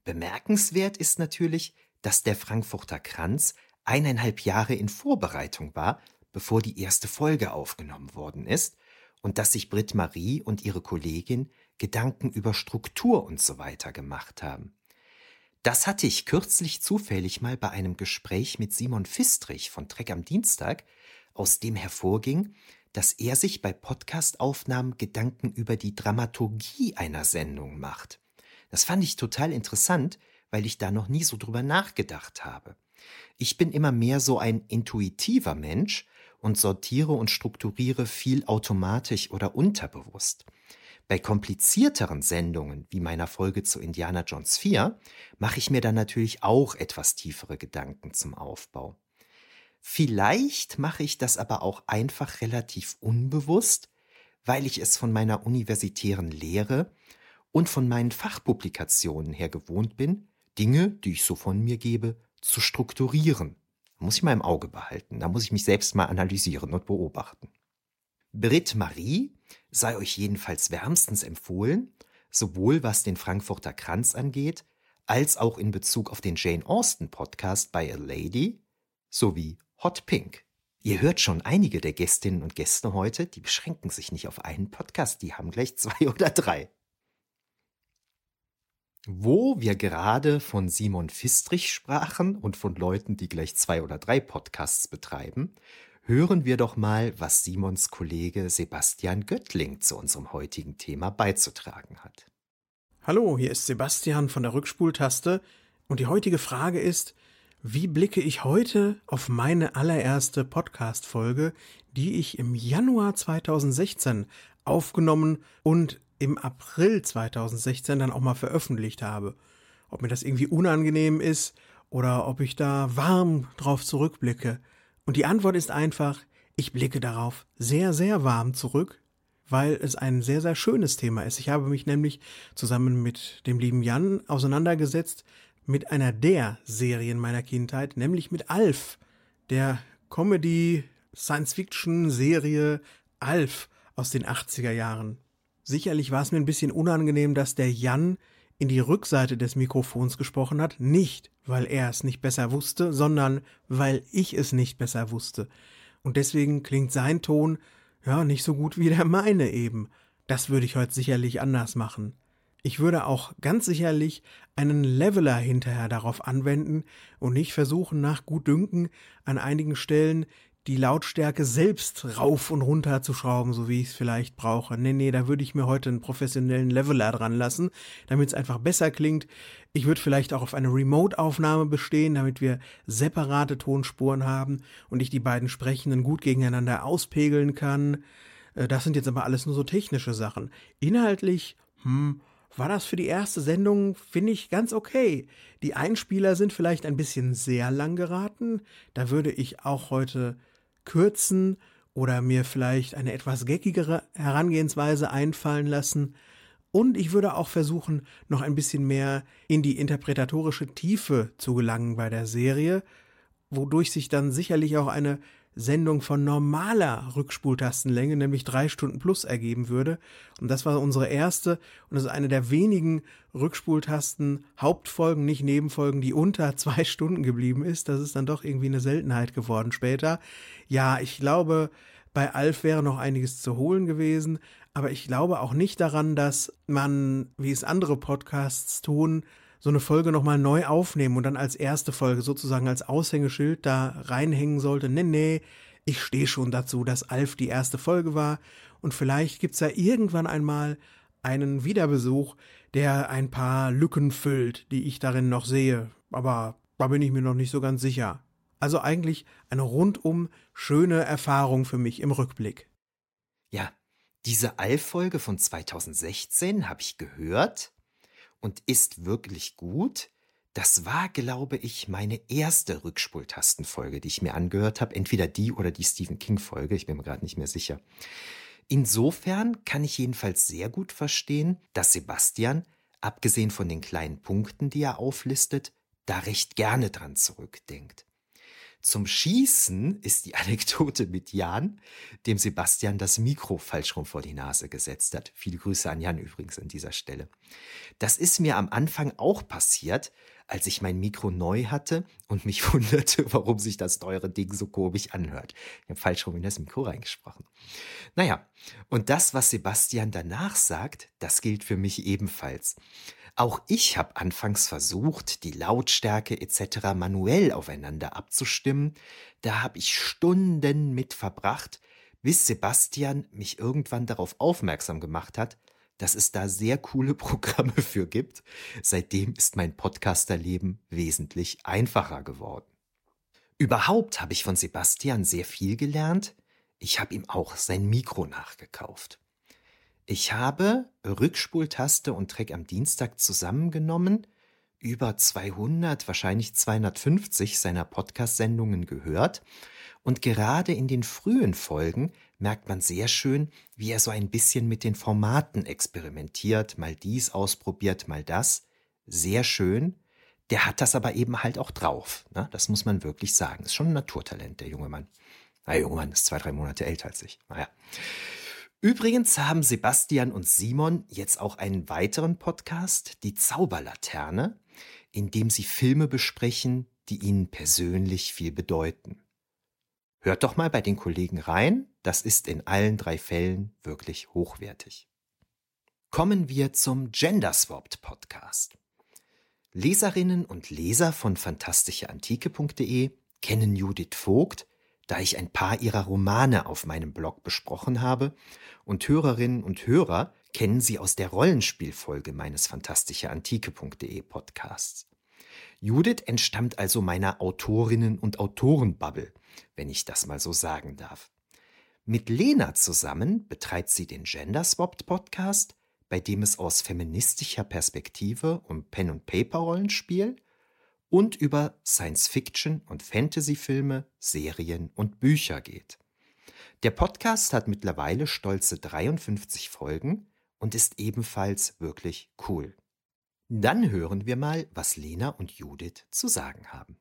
Bemerkenswert ist natürlich, dass der Frankfurter Kranz eineinhalb Jahre in Vorbereitung war, bevor die erste Folge aufgenommen worden ist, und dass sich Brit Marie und ihre Kollegin Gedanken über Struktur und so weiter gemacht haben. Das hatte ich kürzlich zufällig mal bei einem Gespräch mit Simon Fistrich von Trek am Dienstag, aus dem hervorging, dass er sich bei Podcastaufnahmen Gedanken über die Dramaturgie einer Sendung macht. Das fand ich total interessant, weil ich da noch nie so drüber nachgedacht habe. Ich bin immer mehr so ein intuitiver Mensch und sortiere und strukturiere viel automatisch oder unterbewusst. Bei komplizierteren Sendungen wie meiner Folge zu Indiana Jones 4 mache ich mir dann natürlich auch etwas tiefere Gedanken zum Aufbau. Vielleicht mache ich das aber auch einfach relativ unbewusst, weil ich es von meiner universitären Lehre und von meinen Fachpublikationen her gewohnt bin, Dinge, die ich so von mir gebe, zu strukturieren. Muss ich mal im Auge behalten, da muss ich mich selbst mal analysieren und beobachten. Brit Marie sei euch jedenfalls wärmstens empfohlen, sowohl was den Frankfurter Kranz angeht, als auch in Bezug auf den Jane Austen Podcast by a Lady sowie Hot Pink. Ihr hört schon, einige der Gästinnen und Gäste heute, die beschränken sich nicht auf einen Podcast, die haben gleich zwei oder drei. Wo wir gerade von Simon Fistrich sprachen und von Leuten, die gleich zwei oder drei Podcasts betreiben, hören wir doch mal, was Simons Kollege Sebastian Göttling zu unserem heutigen Thema beizutragen hat. Hallo, hier ist Sebastian von der Rückspultaste und die heutige Frage ist, wie blicke ich heute auf meine allererste Podcast-Folge, die ich im Januar 2016 aufgenommen und im April 2016 dann auch mal veröffentlicht habe? Ob mir das irgendwie unangenehm ist oder ob ich da warm drauf zurückblicke. Und die Antwort ist einfach, ich blicke darauf sehr, sehr warm zurück, weil es ein sehr, sehr schönes Thema ist. Ich habe mich nämlich zusammen mit dem lieben Jan auseinandergesetzt mit einer der Serien meiner Kindheit, nämlich mit Alf, der Comedy Science-Fiction-Serie Alf aus den 80er Jahren. Sicherlich war es mir ein bisschen unangenehm, dass der Jan in die Rückseite des Mikrofons gesprochen hat, nicht weil er es nicht besser wusste, sondern weil ich es nicht besser wusste. Und deswegen klingt sein Ton ja nicht so gut wie der meine eben. Das würde ich heute sicherlich anders machen. Ich würde auch ganz sicherlich einen Leveler hinterher darauf anwenden und nicht versuchen, nach Gutdünken an einigen Stellen die Lautstärke selbst rauf und runter zu schrauben, so wie ich es vielleicht brauche. Nee, nee, da würde ich mir heute einen professionellen Leveler dran lassen, damit es einfach besser klingt. Ich würde vielleicht auch auf eine Remote-Aufnahme bestehen, damit wir separate Tonspuren haben und ich die beiden Sprechenden gut gegeneinander auspegeln kann. Äh, das sind jetzt aber alles nur so technische Sachen. Inhaltlich, hm, war das für die erste Sendung, finde ich, ganz okay. Die Einspieler sind vielleicht ein bisschen sehr lang geraten. Da würde ich auch heute kürzen oder mir vielleicht eine etwas geckigere Herangehensweise einfallen lassen. Und ich würde auch versuchen, noch ein bisschen mehr in die interpretatorische Tiefe zu gelangen bei der Serie, wodurch sich dann sicherlich auch eine Sendung von normaler Rückspultastenlänge, nämlich drei Stunden plus, ergeben würde. Und das war unsere erste und das ist eine der wenigen Rückspultasten Hauptfolgen, nicht Nebenfolgen, die unter zwei Stunden geblieben ist. Das ist dann doch irgendwie eine Seltenheit geworden später. Ja, ich glaube, bei Alf wäre noch einiges zu holen gewesen, aber ich glaube auch nicht daran, dass man, wie es andere Podcasts tun, so eine Folge nochmal neu aufnehmen und dann als erste Folge sozusagen als Aushängeschild da reinhängen sollte. Nee, nee, ich stehe schon dazu, dass Alf die erste Folge war und vielleicht gibt's da irgendwann einmal einen Wiederbesuch, der ein paar Lücken füllt, die ich darin noch sehe. Aber da bin ich mir noch nicht so ganz sicher. Also eigentlich eine rundum schöne Erfahrung für mich im Rückblick. Ja, diese Alf-Folge von 2016 habe ich gehört und ist wirklich gut. Das war, glaube ich, meine erste Rückspultastenfolge, die ich mir angehört habe. Entweder die oder die Stephen King-Folge, ich bin mir gerade nicht mehr sicher. Insofern kann ich jedenfalls sehr gut verstehen, dass Sebastian, abgesehen von den kleinen Punkten, die er auflistet, da recht gerne dran zurückdenkt. Zum Schießen ist die Anekdote mit Jan, dem Sebastian das Mikro falsch rum vor die Nase gesetzt hat. Viele Grüße an Jan übrigens an dieser Stelle. Das ist mir am Anfang auch passiert, als ich mein Mikro neu hatte und mich wunderte, warum sich das teure Ding so komisch anhört. Ich habe falsch rum in das Mikro reingesprochen. Naja, und das, was Sebastian danach sagt, das gilt für mich ebenfalls. Auch ich habe anfangs versucht, die Lautstärke etc. manuell aufeinander abzustimmen. Da habe ich Stunden mit verbracht, bis Sebastian mich irgendwann darauf aufmerksam gemacht hat, dass es da sehr coole Programme für gibt. Seitdem ist mein Podcasterleben wesentlich einfacher geworden. Überhaupt habe ich von Sebastian sehr viel gelernt. Ich habe ihm auch sein Mikro nachgekauft. Ich habe Rückspultaste und Track am Dienstag zusammengenommen, über 200, wahrscheinlich 250 seiner Podcast-Sendungen gehört und gerade in den frühen Folgen merkt man sehr schön, wie er so ein bisschen mit den Formaten experimentiert, mal dies ausprobiert, mal das. Sehr schön. Der hat das aber eben halt auch drauf. Ne? Das muss man wirklich sagen. Ist schon ein Naturtalent, der junge Mann. Na, der junge Mann ist zwei, drei Monate älter als ich. Naja. Übrigens haben Sebastian und Simon jetzt auch einen weiteren Podcast, die Zauberlaterne, in dem sie Filme besprechen, die ihnen persönlich viel bedeuten. Hört doch mal bei den Kollegen rein, das ist in allen drei Fällen wirklich hochwertig. Kommen wir zum Gender Swapped Podcast. Leserinnen und Leser von fantastischeantike.de kennen Judith Vogt, da ich ein paar ihrer Romane auf meinem Blog besprochen habe, und Hörerinnen und Hörer kennen sie aus der Rollenspielfolge meines fantastischeantike.de Podcasts. Judith entstammt also meiner Autorinnen- und Autorenbubble, wenn ich das mal so sagen darf. Mit Lena zusammen betreibt sie den Gender Swapped Podcast, bei dem es aus feministischer Perspektive um Pen- und Paper-Rollenspiel und über Science-Fiction- und Fantasy-Filme, Serien und Bücher geht. Der Podcast hat mittlerweile stolze 53 Folgen und ist ebenfalls wirklich cool. Dann hören wir mal, was Lena und Judith zu sagen haben.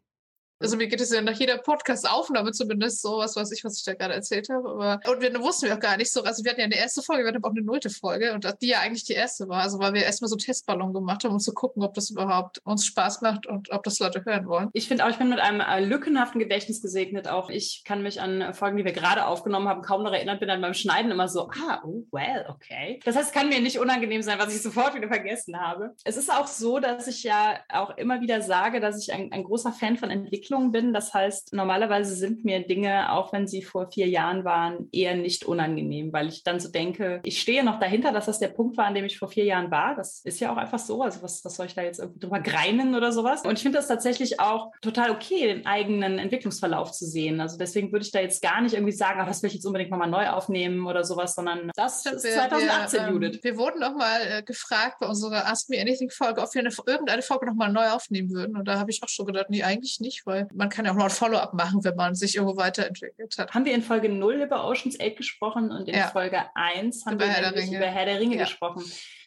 Also mir geht es ja nach jeder Podcast-Aufnahme zumindest so, was weiß ich, was ich da gerade erzählt habe. Aber, und wir wussten wir auch gar nicht so. Also wir hatten ja eine erste Folge, wir hatten aber auch eine nullte Folge und die ja eigentlich die erste war. Also weil wir erstmal so Testballon gemacht haben, um zu gucken, ob das überhaupt uns Spaß macht und ob das Leute hören wollen. Ich finde auch, ich bin mit einem äh, lückenhaften Gedächtnis gesegnet. Auch ich kann mich an Folgen, die wir gerade aufgenommen haben, kaum noch erinnern, bin dann beim Schneiden immer so, ah, oh, well, okay. Das heißt, es kann mir nicht unangenehm sein, was ich sofort wieder vergessen habe. Es ist auch so, dass ich ja auch immer wieder sage, dass ich ein, ein großer Fan von Entwicklung bin. Das heißt, normalerweise sind mir Dinge, auch wenn sie vor vier Jahren waren, eher nicht unangenehm, weil ich dann so denke, ich stehe noch dahinter, dass das der Punkt war, an dem ich vor vier Jahren war. Das ist ja auch einfach so. Also was, was soll ich da jetzt irgendwie drüber greinen oder sowas? Und ich finde das tatsächlich auch total okay, den eigenen Entwicklungsverlauf zu sehen. Also deswegen würde ich da jetzt gar nicht irgendwie sagen, ach, das will ich jetzt unbedingt nochmal neu aufnehmen oder sowas, sondern das Stimmt, ist 2018, wir, ähm, Judith. Wir wurden noch mal äh, gefragt bei unserer Ask Me Anything Folge, ob wir eine, irgendeine Folge nochmal neu aufnehmen würden. Und da habe ich auch schon gedacht, nee, eigentlich nicht, weil man kann ja auch noch ein Follow-up machen, wenn man sich irgendwo weiterentwickelt hat. Haben wir in Folge 0 über Ocean's 8 gesprochen und in ja. Folge 1 haben über wir Herr über Herr der Ringe ja. gesprochen.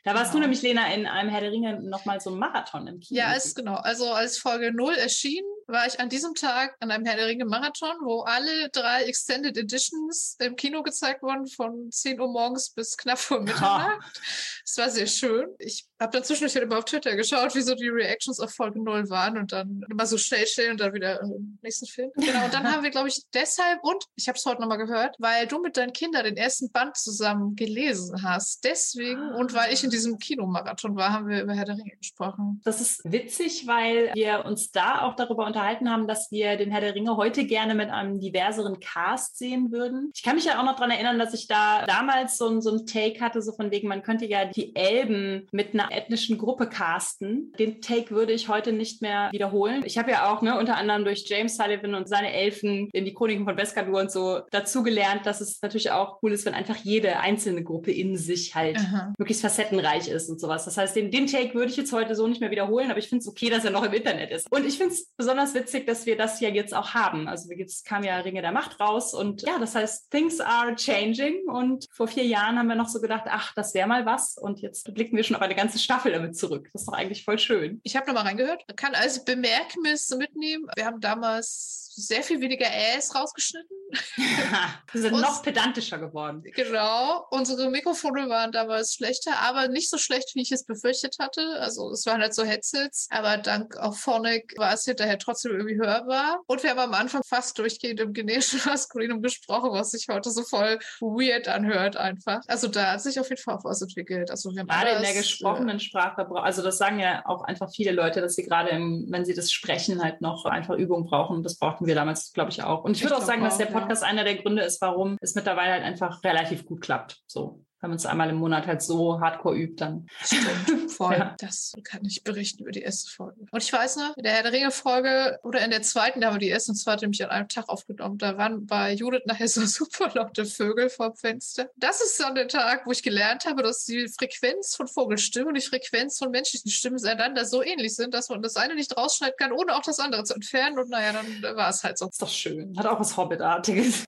Da warst genau. du nämlich, Lena, in einem Herr der Ringe nochmal so ein Marathon im Kino. Ja, ist genau. Also als Folge 0 erschien, war ich an diesem Tag an einem Herr der Ringe Marathon, wo alle drei Extended Editions im Kino gezeigt wurden, von 10 Uhr morgens bis knapp vor Mitternacht. Es war sehr schön. Ich habe dann zwischendurch immer auf Twitter geschaut, wie so die Reactions auf Folge 0 waren und dann immer so schnell stellen und dann wieder im nächsten Film. Genau, und dann haben wir, glaube ich, deshalb und ich habe es heute nochmal gehört, weil du mit deinen Kindern den ersten Band zusammen gelesen hast. Deswegen und weil ich in diesem Kinomarathon war, haben wir über Herr der Ringe gesprochen. Das ist witzig, weil wir uns da auch darüber unterhalten haben, dass wir den Herr der Ringe heute gerne mit einem diverseren Cast sehen würden. Ich kann mich ja auch noch daran erinnern, dass ich da damals so, so ein Take hatte, so von wegen, man könnte ja die Elben mit einer ethnischen Gruppe casten. Den Take würde ich heute nicht mehr wiederholen. Ich habe ja auch ne, unter anderem durch James Sullivan und seine Elfen in die Chroniken von Vescalur und so dazugelernt, dass es natürlich auch cool ist, wenn einfach jede einzelne Gruppe in sich halt Aha. möglichst facettenreich ist und sowas. Das heißt, den, den Take würde ich jetzt heute so nicht mehr wiederholen, aber ich finde es okay, dass er noch im Internet ist. Und ich finde es besonders witzig, dass wir das ja jetzt auch haben. Also jetzt kam ja Ringe der Macht raus und ja, das heißt, things are changing und vor vier Jahren haben wir noch so gedacht, ach, das wäre mal was und jetzt blicken wir schon auf eine ganze Staffel damit zurück. Das ist doch eigentlich voll schön. Ich habe nochmal reingehört. Man kann als Bemerknis mitnehmen. Wir haben damals sehr viel weniger Äs rausgeschnitten. wir sind noch pedantischer geworden. Genau. Unsere Mikrofone waren damals schlechter, aber nicht so schlecht, wie ich es befürchtet hatte. Also es waren halt so Headsets, aber dank auch Phonic war es hinterher trotzdem irgendwie hörbar. Und wir haben am Anfang fast durchgehend im genetischen Maskulinum gesprochen, was sich heute so voll weird anhört einfach. Also da hat sich auf jeden Fall auch was entwickelt. Also wir haben gerade in der gesprochenen Sprache, also das sagen ja auch einfach viele Leute, dass sie gerade, im, wenn sie das sprechen, halt noch einfach Übung brauchen. Das brauchten wir damals, glaube ich, auch. Und ich, ich würde auch sagen, auch, dass der Podcast ja. einer der Gründe ist, warum es mittlerweile halt einfach relativ gut klappt. So wenn man es einmal im Monat halt so hardcore übt, dann. Stimmt, voll. Ja. Das kann ich berichten über die erste Folge. Und ich weiß noch, in der Herr der Ringe Folge oder in der zweiten, da haben wir die erste und zweite nämlich an einem Tag aufgenommen. Da waren bei Judith nachher so super laute Vögel vom Fenster. Das ist dann der Tag, wo ich gelernt habe, dass die Frequenz von Vogelstimmen und die Frequenz von menschlichen Stimmen einander so ähnlich sind, dass man das eine nicht rausschneiden kann, ohne auch das andere zu entfernen. Und naja, dann war es halt so. ist doch schön. Hat auch was Hobbitartiges.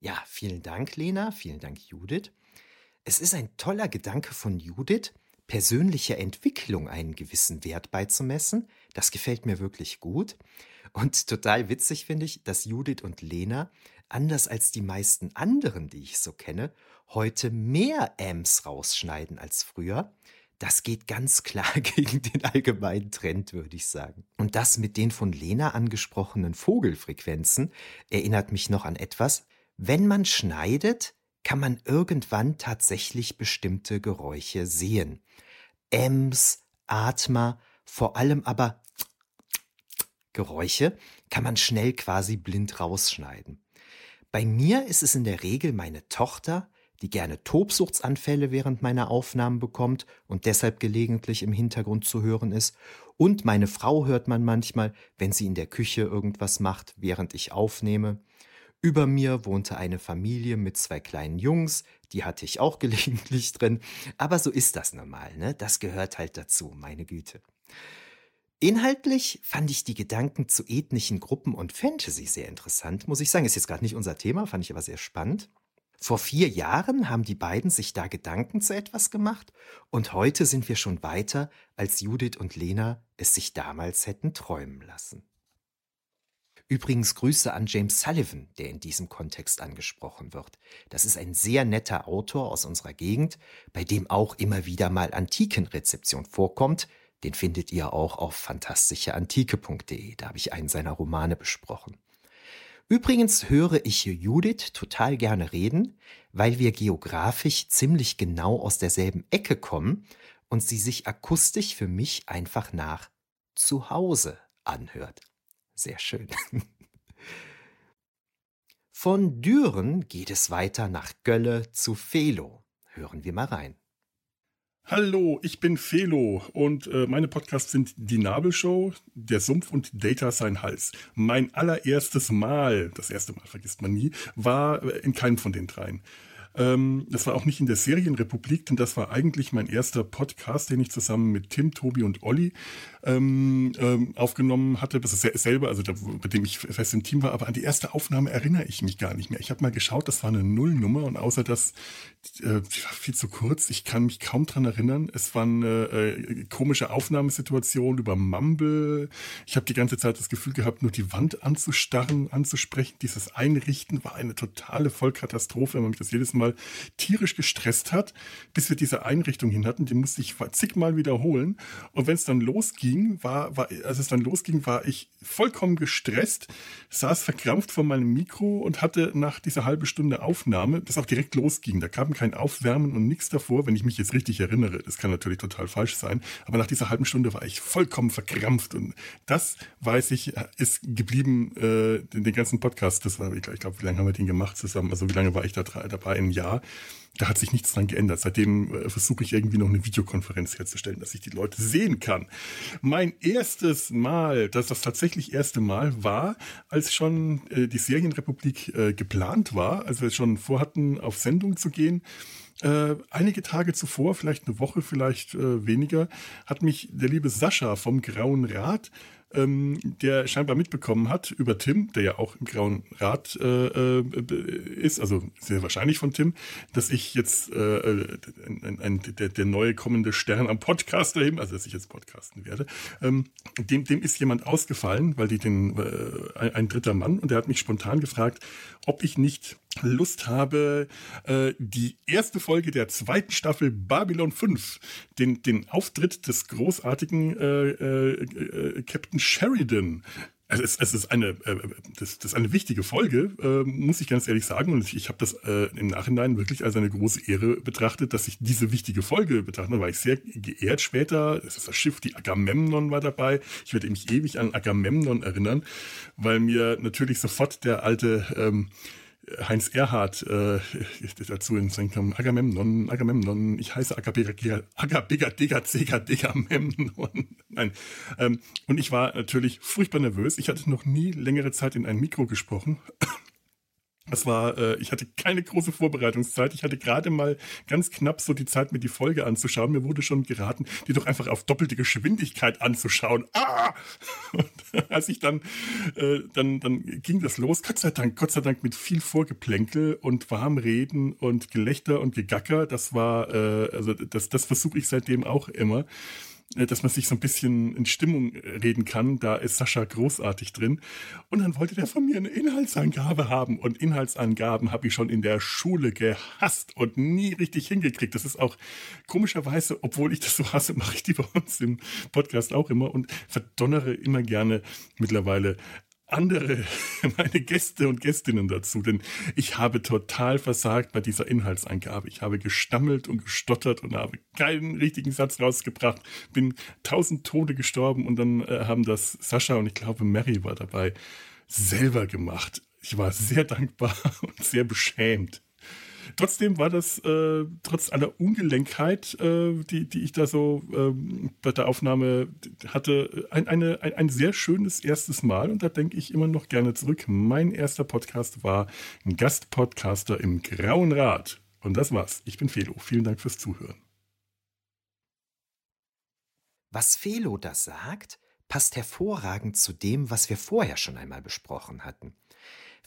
Ja, vielen Dank, Lena. Vielen Dank, Judith. Es ist ein toller Gedanke von Judith, persönlicher Entwicklung einen gewissen Wert beizumessen. Das gefällt mir wirklich gut. Und total witzig finde ich, dass Judith und Lena, anders als die meisten anderen, die ich so kenne, heute mehr Ams rausschneiden als früher. Das geht ganz klar gegen den allgemeinen Trend, würde ich sagen. Und das mit den von Lena angesprochenen Vogelfrequenzen erinnert mich noch an etwas. Wenn man schneidet, kann man irgendwann tatsächlich bestimmte Geräusche sehen. Ems, Atmer, vor allem aber Geräusche kann man schnell quasi blind rausschneiden. Bei mir ist es in der Regel meine Tochter, die gerne Tobsuchtsanfälle während meiner Aufnahmen bekommt und deshalb gelegentlich im Hintergrund zu hören ist. Und meine Frau hört man manchmal, wenn sie in der Küche irgendwas macht, während ich aufnehme. Über mir wohnte eine Familie mit zwei kleinen Jungs, die hatte ich auch gelegentlich drin, aber so ist das normal, ne? Das gehört halt dazu, meine Güte. Inhaltlich fand ich die Gedanken zu ethnischen Gruppen und Fantasy sehr interessant, muss ich sagen. Ist jetzt gerade nicht unser Thema, fand ich aber sehr spannend. Vor vier Jahren haben die beiden sich da Gedanken zu etwas gemacht und heute sind wir schon weiter, als Judith und Lena es sich damals hätten träumen lassen. Übrigens Grüße an James Sullivan, der in diesem Kontext angesprochen wird. Das ist ein sehr netter Autor aus unserer Gegend, bei dem auch immer wieder mal Antikenrezeption vorkommt. Den findet ihr auch auf fantastischeantike.de. Da habe ich einen seiner Romane besprochen. Übrigens höre ich Judith total gerne reden, weil wir geografisch ziemlich genau aus derselben Ecke kommen und sie sich akustisch für mich einfach nach zu Hause anhört. Sehr schön. Von Düren geht es weiter nach Gölle zu Felo. Hören wir mal rein. Hallo, ich bin Felo und äh, meine Podcasts sind Die Nabelshow, Der Sumpf und Data sein Hals. Mein allererstes Mal, das erste Mal vergisst man nie, war äh, in keinem von den dreien. Ähm, das war auch nicht in der Serienrepublik, denn das war eigentlich mein erster Podcast, den ich zusammen mit Tim, Tobi und Olli ähm, ähm, aufgenommen hatte. Das ist selber, also da, bei dem ich fest im Team war, aber an die erste Aufnahme erinnere ich mich gar nicht mehr. Ich habe mal geschaut, das war eine Nullnummer und außer das, äh, viel zu kurz, ich kann mich kaum dran erinnern. Es war eine äh, komische Aufnahmesituation über Mumble. Ich habe die ganze Zeit das Gefühl gehabt, nur die Wand anzustarren, anzusprechen. Dieses Einrichten war eine totale Vollkatastrophe, wenn man mich das jedes Mal tierisch gestresst hat, bis wir diese Einrichtung hin hatten. Die musste ich zigmal wiederholen. Und wenn es dann losging, losging, war, war, als es dann losging, war ich vollkommen gestresst, saß verkrampft vor meinem Mikro und hatte nach dieser halben Stunde Aufnahme, das auch direkt losging, da kam kein Aufwärmen und nichts davor, wenn ich mich jetzt richtig erinnere. Das kann natürlich total falsch sein, aber nach dieser halben Stunde war ich vollkommen verkrampft und das, weiß ich, ist geblieben, äh, den, den ganzen Podcast, das war, ich glaube, wie lange haben wir den gemacht zusammen, also wie lange war ich da dabei, ein Jahr da hat sich nichts dran geändert. Seitdem äh, versuche ich irgendwie noch eine Videokonferenz herzustellen, dass ich die Leute sehen kann. Mein erstes Mal, das das tatsächlich erste Mal war, als schon äh, die Serienrepublik äh, geplant war, als wir schon vorhatten, auf Sendung zu gehen. Äh, einige Tage zuvor, vielleicht eine Woche, vielleicht äh, weniger, hat mich der liebe Sascha vom Grauen Rat ähm, der scheinbar mitbekommen hat über Tim, der ja auch im Grauen Rat äh, äh, ist, also sehr wahrscheinlich von Tim, dass ich jetzt äh, ein, ein, der, der neue kommende Stern am Podcaster eben, also dass ich jetzt podcasten werde, ähm, dem, dem ist jemand ausgefallen, weil die den äh, ein, ein dritter Mann und der hat mich spontan gefragt, ob ich nicht Lust habe, äh, die erste Folge der zweiten Staffel Babylon 5, den, den Auftritt des großartigen äh, äh, äh, Captain Sheridan also es, es ist eine, äh, das, das ist eine wichtige Folge, äh, muss ich ganz ehrlich sagen. Und ich, ich habe das äh, im Nachhinein wirklich als eine große Ehre betrachtet, dass ich diese wichtige Folge betrachtet habe. war ich sehr geehrt später. Es ist das Schiff, die Agamemnon war dabei. Ich werde mich ewig an Agamemnon erinnern, weil mir natürlich sofort der alte ähm, Heinz Erhard äh, dazu in seinem kam, Agamemnon, Agamemnon, ich heiße Agabigadegazega-Degamemnon. Nein. Ähm, und ich war natürlich furchtbar nervös. Ich hatte noch nie längere Zeit in ein Mikro gesprochen. Das war, äh, ich hatte keine große Vorbereitungszeit. Ich hatte gerade mal ganz knapp so die Zeit, mir die Folge anzuschauen. Mir wurde schon geraten, die doch einfach auf doppelte Geschwindigkeit anzuschauen. Ah! Und als ich dann, äh, dann, dann ging das los. Gott sei Dank, Gott sei Dank mit viel Vorgeplänkel und Warmreden und Gelächter und Gegacker. Das war, äh, also das, das versuche ich seitdem auch immer. Äh, dass man sich so ein bisschen in Stimmung äh, reden kann. Da ist Sascha großartig drin. Und dann wollte der von mir eine Inhaltsangabe haben. Und Inhaltsangaben habe ich schon in der Schule gehasst und nie richtig hingekriegt. Das ist auch komischerweise, obwohl ich das so hasse, mache ich die bei uns im Podcast auch immer und verdonnere immer gerne mittlerweile andere, meine Gäste und Gästinnen dazu, denn ich habe total versagt bei dieser Inhaltsangabe. Ich habe gestammelt und gestottert und habe keinen richtigen Satz rausgebracht, bin tausend Tode gestorben und dann äh, haben das Sascha und ich glaube Mary war dabei selber gemacht. Ich war sehr dankbar und sehr beschämt. Trotzdem war das äh, trotz aller Ungelenkheit, äh, die, die ich da so äh, bei der Aufnahme hatte, ein, eine, ein, ein sehr schönes erstes Mal. Und da denke ich immer noch gerne zurück. Mein erster Podcast war ein Gastpodcaster im Grauen Rat. Und das war's. Ich bin Felo. Vielen Dank fürs Zuhören. Was Felo da sagt, passt hervorragend zu dem, was wir vorher schon einmal besprochen hatten.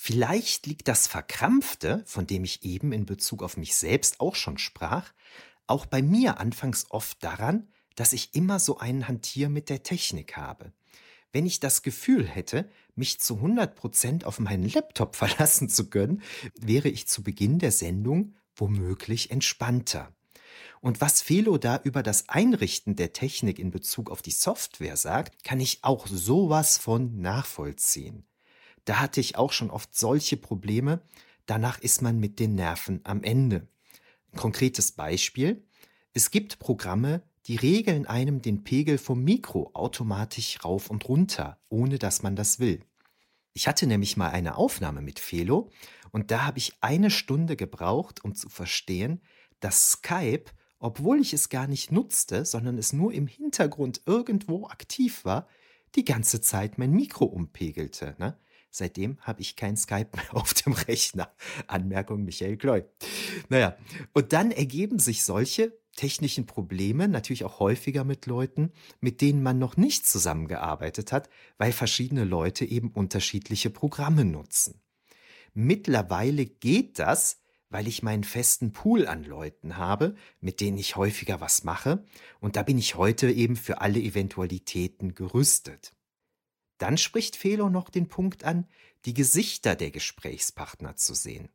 Vielleicht liegt das Verkrampfte, von dem ich eben in Bezug auf mich selbst auch schon sprach, auch bei mir anfangs oft daran, dass ich immer so einen Hantier mit der Technik habe. Wenn ich das Gefühl hätte, mich zu 100 Prozent auf meinen Laptop verlassen zu können, wäre ich zu Beginn der Sendung womöglich entspannter. Und was Felo da über das Einrichten der Technik in Bezug auf die Software sagt, kann ich auch sowas von nachvollziehen. Da hatte ich auch schon oft solche Probleme, danach ist man mit den Nerven am Ende. Ein konkretes Beispiel. Es gibt Programme, die regeln einem den Pegel vom Mikro automatisch rauf und runter, ohne dass man das will. Ich hatte nämlich mal eine Aufnahme mit Felo und da habe ich eine Stunde gebraucht, um zu verstehen, dass Skype, obwohl ich es gar nicht nutzte, sondern es nur im Hintergrund irgendwo aktiv war, die ganze Zeit mein Mikro umpegelte. Ne? Seitdem habe ich kein Skype mehr auf dem Rechner. Anmerkung Michael Kloy. Naja, und dann ergeben sich solche technischen Probleme natürlich auch häufiger mit Leuten, mit denen man noch nicht zusammengearbeitet hat, weil verschiedene Leute eben unterschiedliche Programme nutzen. Mittlerweile geht das, weil ich meinen festen Pool an Leuten habe, mit denen ich häufiger was mache, und da bin ich heute eben für alle Eventualitäten gerüstet. Dann spricht Felo noch den Punkt an, die Gesichter der Gesprächspartner zu sehen.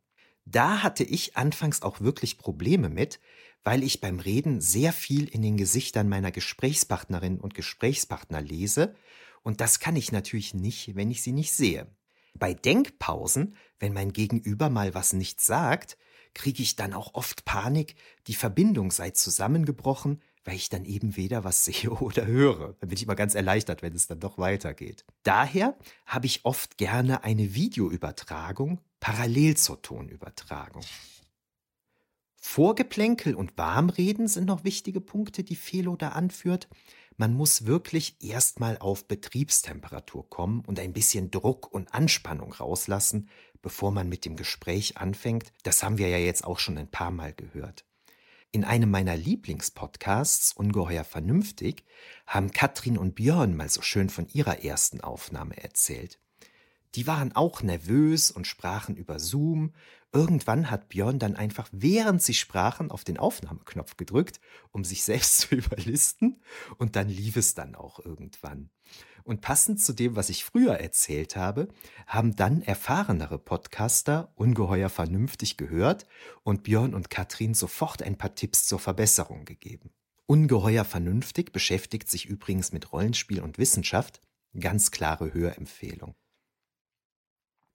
Da hatte ich anfangs auch wirklich Probleme mit, weil ich beim Reden sehr viel in den Gesichtern meiner Gesprächspartnerinnen und Gesprächspartner lese, und das kann ich natürlich nicht, wenn ich sie nicht sehe. Bei Denkpausen, wenn mein Gegenüber mal was nicht sagt, kriege ich dann auch oft Panik, die Verbindung sei zusammengebrochen, weil ich dann eben weder was sehe oder höre. Dann bin ich immer ganz erleichtert, wenn es dann doch weitergeht. Daher habe ich oft gerne eine Videoübertragung parallel zur Tonübertragung. Vorgeplänkel und Warmreden sind noch wichtige Punkte, die Felo da anführt. Man muss wirklich erstmal auf Betriebstemperatur kommen und ein bisschen Druck und Anspannung rauslassen, bevor man mit dem Gespräch anfängt. Das haben wir ja jetzt auch schon ein paar Mal gehört. In einem meiner Lieblingspodcasts, Ungeheuer Vernünftig, haben Katrin und Björn mal so schön von ihrer ersten Aufnahme erzählt. Die waren auch nervös und sprachen über Zoom. Irgendwann hat Björn dann einfach, während sie sprachen, auf den Aufnahmeknopf gedrückt, um sich selbst zu überlisten, und dann lief es dann auch irgendwann. Und passend zu dem, was ich früher erzählt habe, haben dann erfahrenere Podcaster ungeheuer vernünftig gehört und Björn und Katrin sofort ein paar Tipps zur Verbesserung gegeben. Ungeheuer vernünftig beschäftigt sich übrigens mit Rollenspiel und Wissenschaft, ganz klare Hörempfehlung.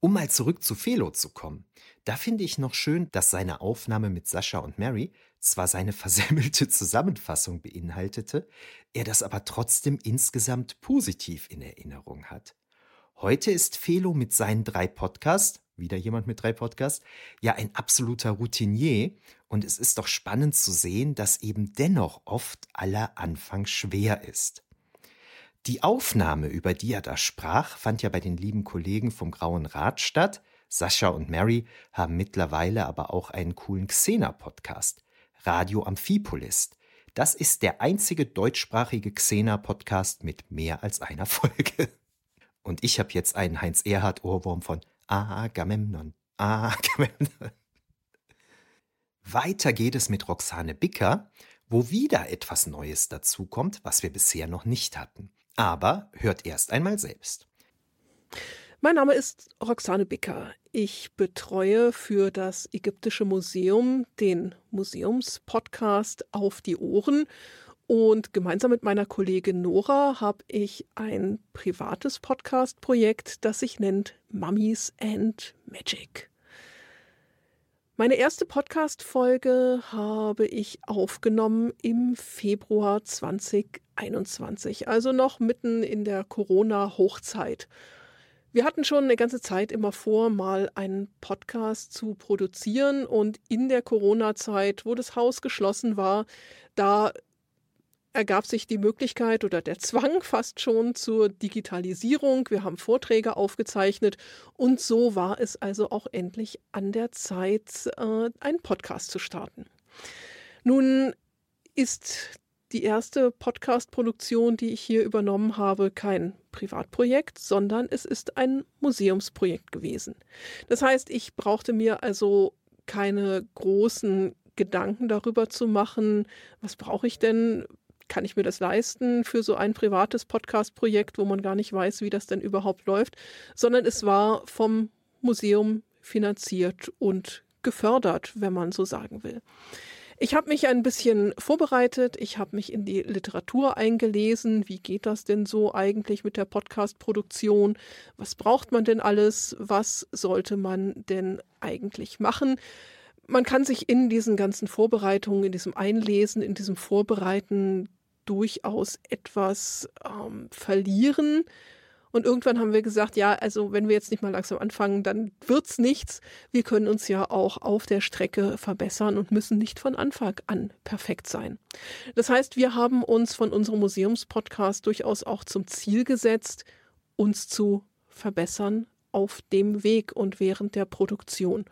Um mal zurück zu Felo zu kommen, da finde ich noch schön, dass seine Aufnahme mit Sascha und Mary zwar seine versemmelte Zusammenfassung beinhaltete, er das aber trotzdem insgesamt positiv in Erinnerung hat. Heute ist Felo mit seinen drei Podcasts, wieder jemand mit drei Podcasts, ja ein absoluter Routinier und es ist doch spannend zu sehen, dass eben dennoch oft aller Anfang schwer ist. Die Aufnahme, über die er da sprach, fand ja bei den lieben Kollegen vom Grauen Rat statt. Sascha und Mary haben mittlerweile aber auch einen coolen Xena-Podcast, Radio Amphipolis. Das ist der einzige deutschsprachige Xena-Podcast mit mehr als einer Folge. Und ich habe jetzt einen Heinz Erhard Ohrwurm von Agamemnon. Agamemnon. Weiter geht es mit Roxane Bicker, wo wieder etwas Neues dazukommt, was wir bisher noch nicht hatten. Aber hört erst einmal selbst. Mein Name ist Roxane Bicker. Ich betreue für das Ägyptische Museum den Museumspodcast Auf die Ohren. Und gemeinsam mit meiner Kollegin Nora habe ich ein privates Podcast-Projekt, das sich nennt Mummies and Magic. Meine erste Podcast-Folge habe ich aufgenommen im Februar 2021, also noch mitten in der Corona-Hochzeit. Wir hatten schon eine ganze Zeit immer vor, mal einen Podcast zu produzieren und in der Corona-Zeit, wo das Haus geschlossen war, da ergab sich die Möglichkeit oder der Zwang fast schon zur Digitalisierung. Wir haben Vorträge aufgezeichnet und so war es also auch endlich an der Zeit, äh, einen Podcast zu starten. Nun ist die erste Podcast-Produktion, die ich hier übernommen habe, kein Privatprojekt, sondern es ist ein Museumsprojekt gewesen. Das heißt, ich brauchte mir also keine großen Gedanken darüber zu machen, was brauche ich denn kann ich mir das leisten für so ein privates Podcast-Projekt, wo man gar nicht weiß, wie das denn überhaupt läuft, sondern es war vom Museum finanziert und gefördert, wenn man so sagen will. Ich habe mich ein bisschen vorbereitet, ich habe mich in die Literatur eingelesen. Wie geht das denn so eigentlich mit der Podcast-Produktion? Was braucht man denn alles? Was sollte man denn eigentlich machen? Man kann sich in diesen ganzen Vorbereitungen, in diesem Einlesen, in diesem Vorbereiten durchaus etwas ähm, verlieren. Und irgendwann haben wir gesagt, ja, also wenn wir jetzt nicht mal langsam anfangen, dann wird's nichts. Wir können uns ja auch auf der Strecke verbessern und müssen nicht von Anfang an perfekt sein. Das heißt, wir haben uns von unserem Museumspodcast durchaus auch zum Ziel gesetzt, uns zu verbessern auf dem Weg und während der Produktion.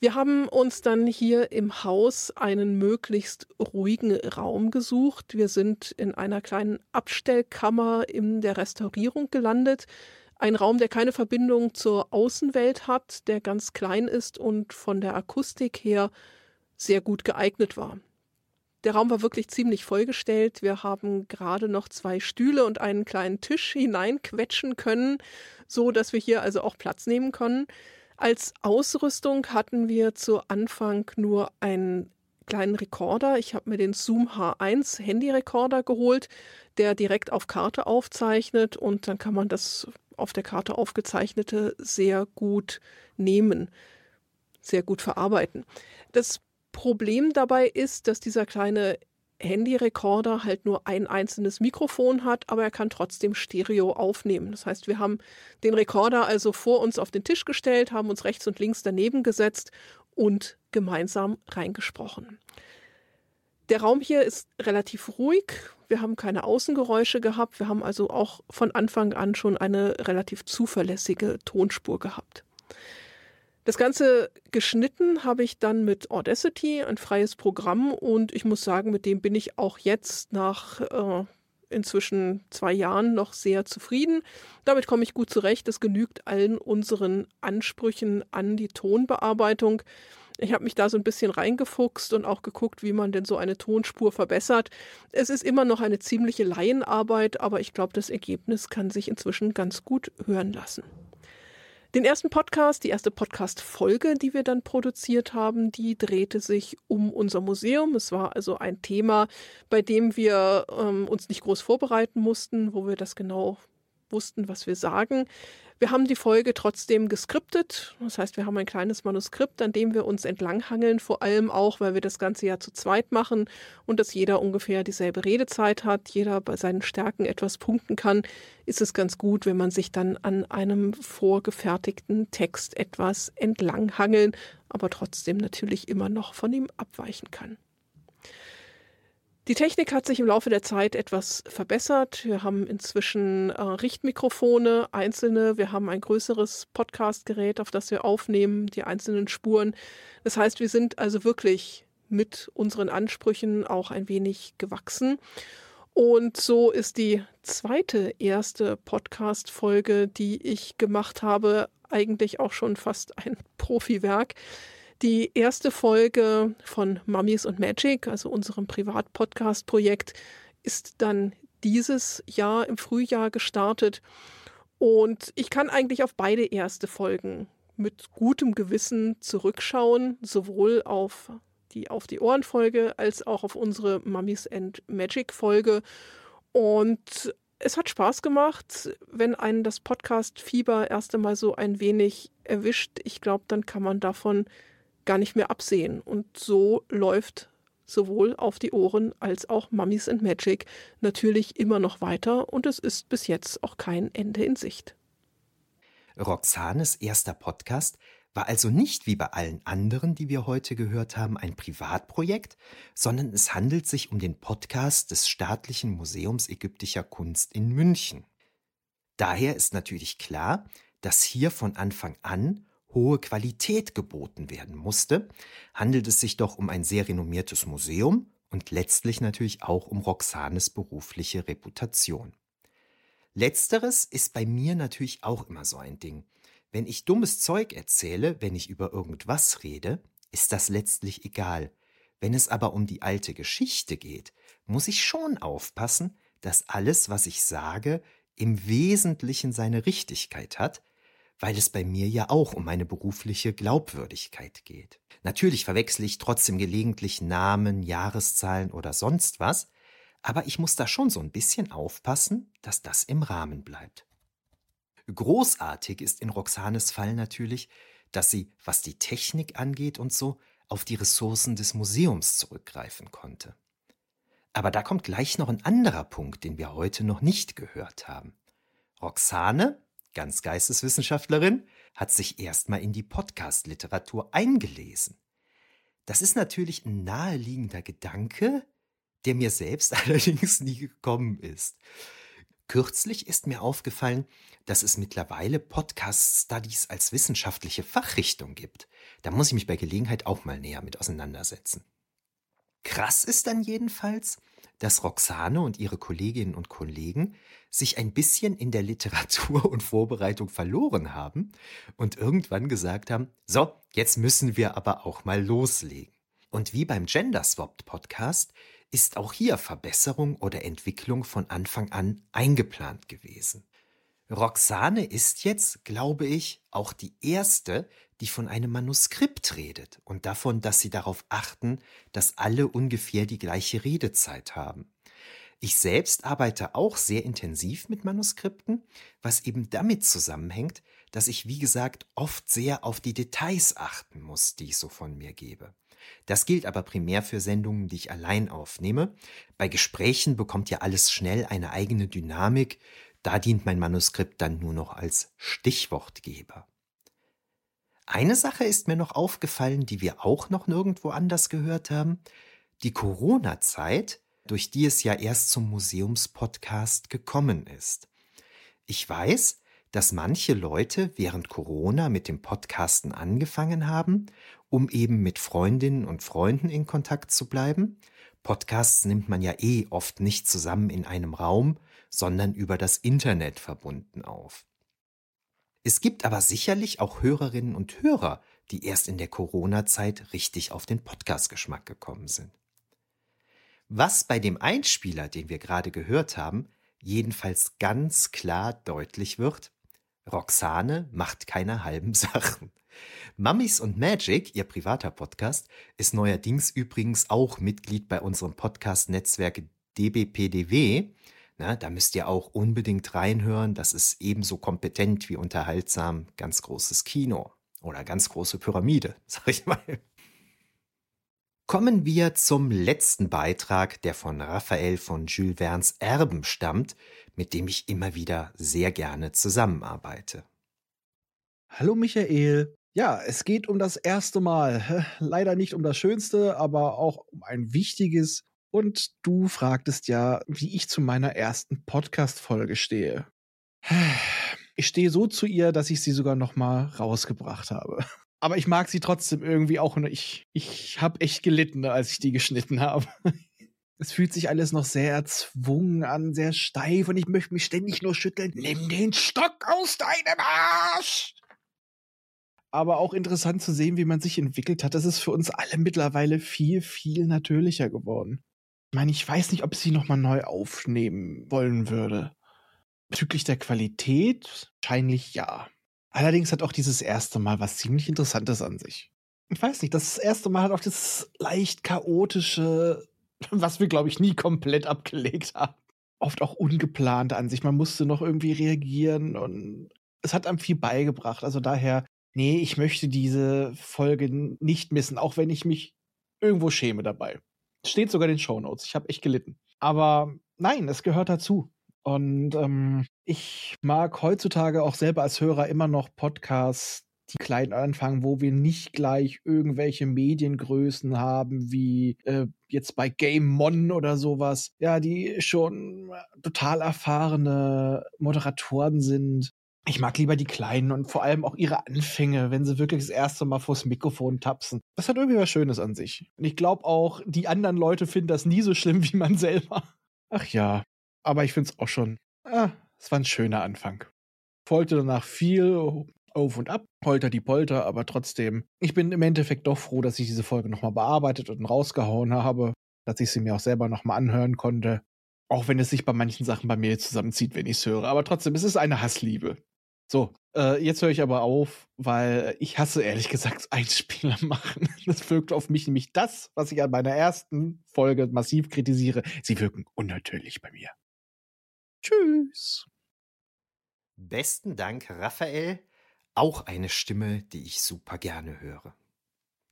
Wir haben uns dann hier im Haus einen möglichst ruhigen Raum gesucht. Wir sind in einer kleinen Abstellkammer in der Restaurierung gelandet. Ein Raum, der keine Verbindung zur Außenwelt hat, der ganz klein ist und von der Akustik her sehr gut geeignet war. Der Raum war wirklich ziemlich vollgestellt. Wir haben gerade noch zwei Stühle und einen kleinen Tisch hineinquetschen können, so dass wir hier also auch Platz nehmen können. Als Ausrüstung hatten wir zu Anfang nur einen kleinen Rekorder. Ich habe mir den Zoom H1 Handyrekorder geholt, der direkt auf Karte aufzeichnet und dann kann man das auf der Karte aufgezeichnete sehr gut nehmen, sehr gut verarbeiten. Das Problem dabei ist, dass dieser kleine Handyrekorder halt nur ein einzelnes Mikrofon hat, aber er kann trotzdem Stereo aufnehmen. Das heißt, wir haben den Rekorder also vor uns auf den Tisch gestellt, haben uns rechts und links daneben gesetzt und gemeinsam reingesprochen. Der Raum hier ist relativ ruhig. Wir haben keine Außengeräusche gehabt. Wir haben also auch von Anfang an schon eine relativ zuverlässige Tonspur gehabt. Das Ganze geschnitten habe ich dann mit Audacity, ein freies Programm, und ich muss sagen, mit dem bin ich auch jetzt nach äh, inzwischen zwei Jahren noch sehr zufrieden. Damit komme ich gut zurecht. Es genügt allen unseren Ansprüchen an die Tonbearbeitung. Ich habe mich da so ein bisschen reingefuchst und auch geguckt, wie man denn so eine Tonspur verbessert. Es ist immer noch eine ziemliche Laienarbeit, aber ich glaube, das Ergebnis kann sich inzwischen ganz gut hören lassen. Den ersten Podcast, die erste Podcast-Folge, die wir dann produziert haben, die drehte sich um unser Museum. Es war also ein Thema, bei dem wir ähm, uns nicht groß vorbereiten mussten, wo wir das genau wussten, was wir sagen. Wir haben die Folge trotzdem geskriptet. Das heißt, wir haben ein kleines Manuskript, an dem wir uns entlanghangeln, vor allem auch, weil wir das Ganze ja zu zweit machen und dass jeder ungefähr dieselbe Redezeit hat, jeder bei seinen Stärken etwas punkten kann, ist es ganz gut, wenn man sich dann an einem vorgefertigten Text etwas entlanghangeln, aber trotzdem natürlich immer noch von ihm abweichen kann. Die Technik hat sich im Laufe der Zeit etwas verbessert. Wir haben inzwischen äh, Richtmikrofone, einzelne. Wir haben ein größeres Podcastgerät, auf das wir aufnehmen, die einzelnen Spuren. Das heißt, wir sind also wirklich mit unseren Ansprüchen auch ein wenig gewachsen. Und so ist die zweite erste Podcast-Folge, die ich gemacht habe, eigentlich auch schon fast ein Profiwerk. Die erste Folge von Mummies und Magic, also unserem Privat-Podcast-Projekt, ist dann dieses Jahr im Frühjahr gestartet. Und ich kann eigentlich auf beide erste Folgen mit gutem Gewissen zurückschauen, sowohl auf die Auf die Ohren Folge als auch auf unsere Mummies and Magic Folge. Und es hat Spaß gemacht, wenn einen das Podcast-Fieber erst einmal so ein wenig erwischt. Ich glaube, dann kann man davon gar nicht mehr absehen. Und so läuft sowohl auf die Ohren als auch Mummies and Magic natürlich immer noch weiter und es ist bis jetzt auch kein Ende in Sicht. Roxanes erster Podcast war also nicht wie bei allen anderen, die wir heute gehört haben, ein Privatprojekt, sondern es handelt sich um den Podcast des Staatlichen Museums ägyptischer Kunst in München. Daher ist natürlich klar, dass hier von Anfang an hohe Qualität geboten werden musste, handelt es sich doch um ein sehr renommiertes Museum und letztlich natürlich auch um Roxanes berufliche Reputation. Letzteres ist bei mir natürlich auch immer so ein Ding. Wenn ich dummes Zeug erzähle, wenn ich über irgendwas rede, ist das letztlich egal. Wenn es aber um die alte Geschichte geht, muss ich schon aufpassen, dass alles, was ich sage, im Wesentlichen seine Richtigkeit hat, weil es bei mir ja auch um meine berufliche Glaubwürdigkeit geht. Natürlich verwechsle ich trotzdem gelegentlich Namen, Jahreszahlen oder sonst was, aber ich muss da schon so ein bisschen aufpassen, dass das im Rahmen bleibt. Großartig ist in Roxanes Fall natürlich, dass sie, was die Technik angeht und so, auf die Ressourcen des Museums zurückgreifen konnte. Aber da kommt gleich noch ein anderer Punkt, den wir heute noch nicht gehört haben. Roxane, ganz Geisteswissenschaftlerin, hat sich erstmal in die Podcast-Literatur eingelesen. Das ist natürlich ein naheliegender Gedanke, der mir selbst allerdings nie gekommen ist. Kürzlich ist mir aufgefallen, dass es mittlerweile Podcast-Studies als wissenschaftliche Fachrichtung gibt. Da muss ich mich bei Gelegenheit auch mal näher mit auseinandersetzen. Krass ist dann jedenfalls, dass Roxane und ihre Kolleginnen und Kollegen sich ein bisschen in der Literatur und Vorbereitung verloren haben und irgendwann gesagt haben, so, jetzt müssen wir aber auch mal loslegen. Und wie beim Gender Swapped Podcast ist auch hier Verbesserung oder Entwicklung von Anfang an eingeplant gewesen. Roxane ist jetzt, glaube ich, auch die erste, die von einem Manuskript redet und davon, dass sie darauf achten, dass alle ungefähr die gleiche Redezeit haben. Ich selbst arbeite auch sehr intensiv mit Manuskripten, was eben damit zusammenhängt, dass ich, wie gesagt, oft sehr auf die Details achten muss, die ich so von mir gebe. Das gilt aber primär für Sendungen, die ich allein aufnehme. Bei Gesprächen bekommt ja alles schnell eine eigene Dynamik, da dient mein Manuskript dann nur noch als Stichwortgeber. Eine Sache ist mir noch aufgefallen, die wir auch noch nirgendwo anders gehört haben. Die Corona-Zeit, durch die es ja erst zum Museumspodcast gekommen ist. Ich weiß, dass manche Leute während Corona mit dem Podcasten angefangen haben, um eben mit Freundinnen und Freunden in Kontakt zu bleiben. Podcasts nimmt man ja eh oft nicht zusammen in einem Raum, sondern über das Internet verbunden auf. Es gibt aber sicherlich auch Hörerinnen und Hörer, die erst in der Corona-Zeit richtig auf den Podcast-Geschmack gekommen sind. Was bei dem Einspieler, den wir gerade gehört haben, jedenfalls ganz klar deutlich wird, Roxane macht keine halben Sachen. Mummies und Magic, ihr privater Podcast, ist neuerdings übrigens auch Mitglied bei unserem Podcast-Netzwerk DBPDW na, da müsst ihr auch unbedingt reinhören. Das ist ebenso kompetent wie unterhaltsam. Ganz großes Kino oder ganz große Pyramide, sag ich mal. Kommen wir zum letzten Beitrag, der von Raphael von Jules Verne's Erben stammt, mit dem ich immer wieder sehr gerne zusammenarbeite. Hallo Michael. Ja, es geht um das erste Mal. Leider nicht um das Schönste, aber auch um ein wichtiges und du fragtest ja, wie ich zu meiner ersten Podcast-Folge stehe. Ich stehe so zu ihr, dass ich sie sogar noch mal rausgebracht habe. Aber ich mag sie trotzdem irgendwie auch. Ich, ich habe echt gelitten, als ich die geschnitten habe. Es fühlt sich alles noch sehr erzwungen an, sehr steif und ich möchte mich ständig nur schütteln. Nimm den Stock aus deinem Arsch! Aber auch interessant zu sehen, wie man sich entwickelt hat. Das ist für uns alle mittlerweile viel, viel natürlicher geworden. Ich meine, ich weiß nicht, ob ich sie nochmal neu aufnehmen wollen würde. Bezüglich der Qualität wahrscheinlich ja. Allerdings hat auch dieses erste Mal was ziemlich Interessantes an sich. Ich weiß nicht, das erste Mal hat auch das leicht chaotische, was wir, glaube ich, nie komplett abgelegt haben. Oft auch ungeplant an sich. Man musste noch irgendwie reagieren und es hat einem viel beigebracht. Also daher, nee, ich möchte diese Folge nicht missen, auch wenn ich mich irgendwo schäme dabei. Steht sogar in den Show Notes. Ich habe echt gelitten. Aber nein, es gehört dazu. Und ähm, ich mag heutzutage auch selber als Hörer immer noch Podcasts, die klein anfangen, wo wir nicht gleich irgendwelche Mediengrößen haben, wie äh, jetzt bei Game Mon oder sowas, ja, die schon total erfahrene Moderatoren sind ich mag lieber die Kleinen und vor allem auch ihre Anfänge, wenn sie wirklich das erste Mal vors Mikrofon tapsen. Das hat irgendwie was Schönes an sich. Und ich glaube auch, die anderen Leute finden das nie so schlimm wie man selber. Ach ja, aber ich finde es auch schon, ah, es war ein schöner Anfang. Folgte danach viel auf und ab, holter die Polter, aber trotzdem, ich bin im Endeffekt doch froh, dass ich diese Folge nochmal bearbeitet und rausgehauen habe, dass ich sie mir auch selber nochmal anhören konnte. Auch wenn es sich bei manchen Sachen bei mir zusammenzieht, wenn ich es höre. Aber trotzdem, es ist eine Hassliebe. So, äh, jetzt höre ich aber auf, weil ich hasse ehrlich gesagt Einspieler machen. Das wirkt auf mich nämlich das, was ich an meiner ersten Folge massiv kritisiere. Sie wirken unnatürlich bei mir. Tschüss. Besten Dank, Raphael. Auch eine Stimme, die ich super gerne höre.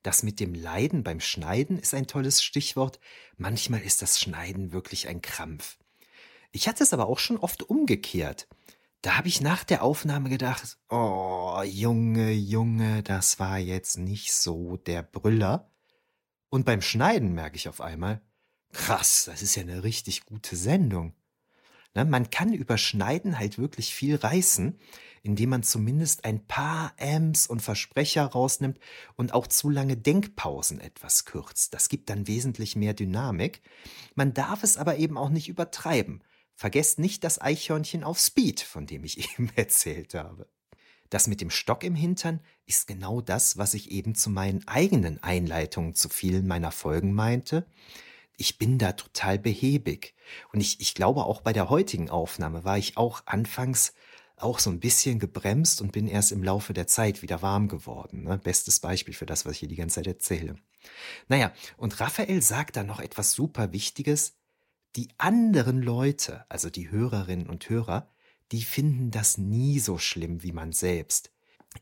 Das mit dem Leiden beim Schneiden ist ein tolles Stichwort. Manchmal ist das Schneiden wirklich ein Krampf. Ich hatte es aber auch schon oft umgekehrt. Da habe ich nach der Aufnahme gedacht, oh, Junge, Junge, das war jetzt nicht so der Brüller. Und beim Schneiden merke ich auf einmal, krass, das ist ja eine richtig gute Sendung. Na, man kann über Schneiden halt wirklich viel reißen, indem man zumindest ein paar Ams und Versprecher rausnimmt und auch zu lange Denkpausen etwas kürzt. Das gibt dann wesentlich mehr Dynamik. Man darf es aber eben auch nicht übertreiben. Vergesst nicht das Eichhörnchen auf Speed, von dem ich eben erzählt habe. Das mit dem Stock im Hintern ist genau das, was ich eben zu meinen eigenen Einleitungen zu vielen meiner Folgen meinte. Ich bin da total behäbig. Und ich, ich glaube, auch bei der heutigen Aufnahme war ich auch anfangs auch so ein bisschen gebremst und bin erst im Laufe der Zeit wieder warm geworden. Ne? Bestes Beispiel für das, was ich hier die ganze Zeit erzähle. Naja, und Raphael sagt da noch etwas super Wichtiges. Die anderen Leute, also die Hörerinnen und Hörer, die finden das nie so schlimm wie man selbst.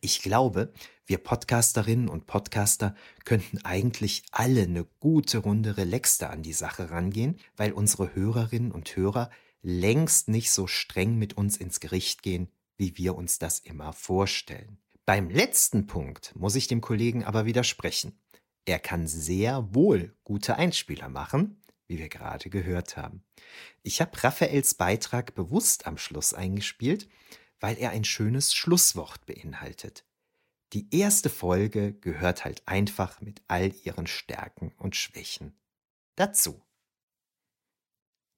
Ich glaube, wir Podcasterinnen und Podcaster könnten eigentlich alle eine gute Runde relaxter an die Sache rangehen, weil unsere Hörerinnen und Hörer längst nicht so streng mit uns ins Gericht gehen, wie wir uns das immer vorstellen. Beim letzten Punkt muss ich dem Kollegen aber widersprechen. Er kann sehr wohl gute Einspieler machen, wie wir gerade gehört haben. Ich habe Raphaels Beitrag bewusst am Schluss eingespielt, weil er ein schönes Schlusswort beinhaltet. Die erste Folge gehört halt einfach mit all ihren Stärken und Schwächen dazu.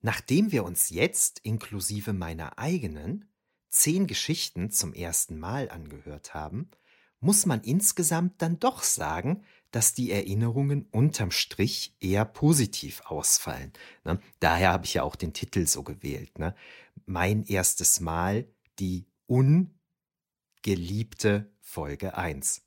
Nachdem wir uns jetzt inklusive meiner eigenen zehn Geschichten zum ersten Mal angehört haben, muss man insgesamt dann doch sagen, dass die Erinnerungen unterm Strich eher positiv ausfallen. Ne? Daher habe ich ja auch den Titel so gewählt. Ne? Mein erstes Mal, die ungeliebte Folge 1.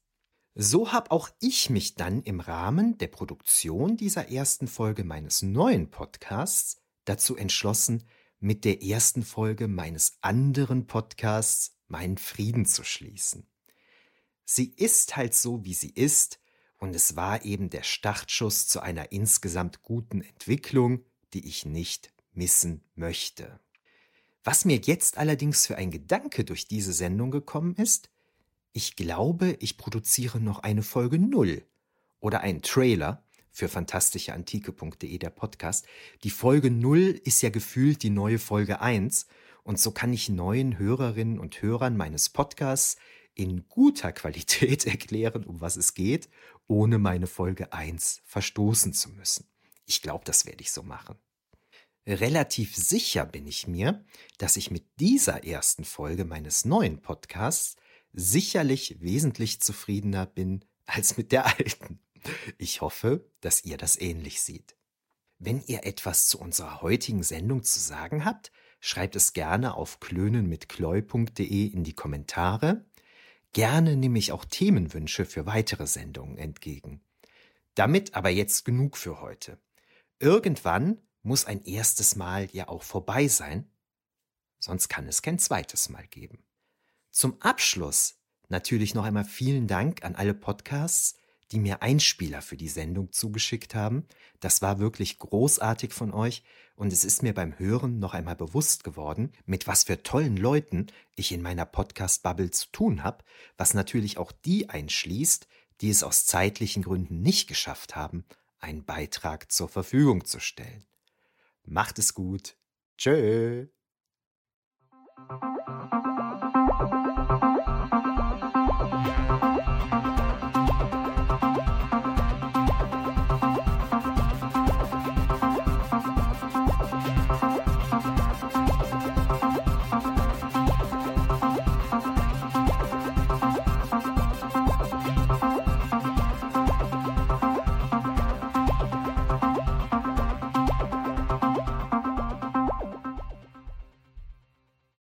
So habe auch ich mich dann im Rahmen der Produktion dieser ersten Folge meines neuen Podcasts dazu entschlossen, mit der ersten Folge meines anderen Podcasts meinen Frieden zu schließen. Sie ist halt so, wie sie ist, und es war eben der Startschuss zu einer insgesamt guten Entwicklung, die ich nicht missen möchte. Was mir jetzt allerdings für ein Gedanke durch diese Sendung gekommen ist, ich glaube, ich produziere noch eine Folge Null oder einen Trailer, für fantastischeantike.de der Podcast. Die Folge 0 ist ja gefühlt die neue Folge 1 und so kann ich neuen Hörerinnen und Hörern meines Podcasts in guter Qualität erklären, um was es geht, ohne meine Folge 1 verstoßen zu müssen. Ich glaube, das werde ich so machen. Relativ sicher bin ich mir, dass ich mit dieser ersten Folge meines neuen Podcasts sicherlich wesentlich zufriedener bin als mit der alten. Ich hoffe, dass ihr das ähnlich seht. Wenn ihr etwas zu unserer heutigen Sendung zu sagen habt, schreibt es gerne auf klönenmitkleu.de in die Kommentare. Gerne nehme ich auch Themenwünsche für weitere Sendungen entgegen. Damit aber jetzt genug für heute. Irgendwann muss ein erstes Mal ja auch vorbei sein, sonst kann es kein zweites Mal geben. Zum Abschluss natürlich noch einmal vielen Dank an alle Podcasts, die mir Einspieler für die Sendung zugeschickt haben. Das war wirklich großartig von euch und es ist mir beim Hören noch einmal bewusst geworden, mit was für tollen Leuten ich in meiner Podcast-Bubble zu tun habe, was natürlich auch die einschließt, die es aus zeitlichen Gründen nicht geschafft haben, einen Beitrag zur Verfügung zu stellen. Macht es gut. Tschö.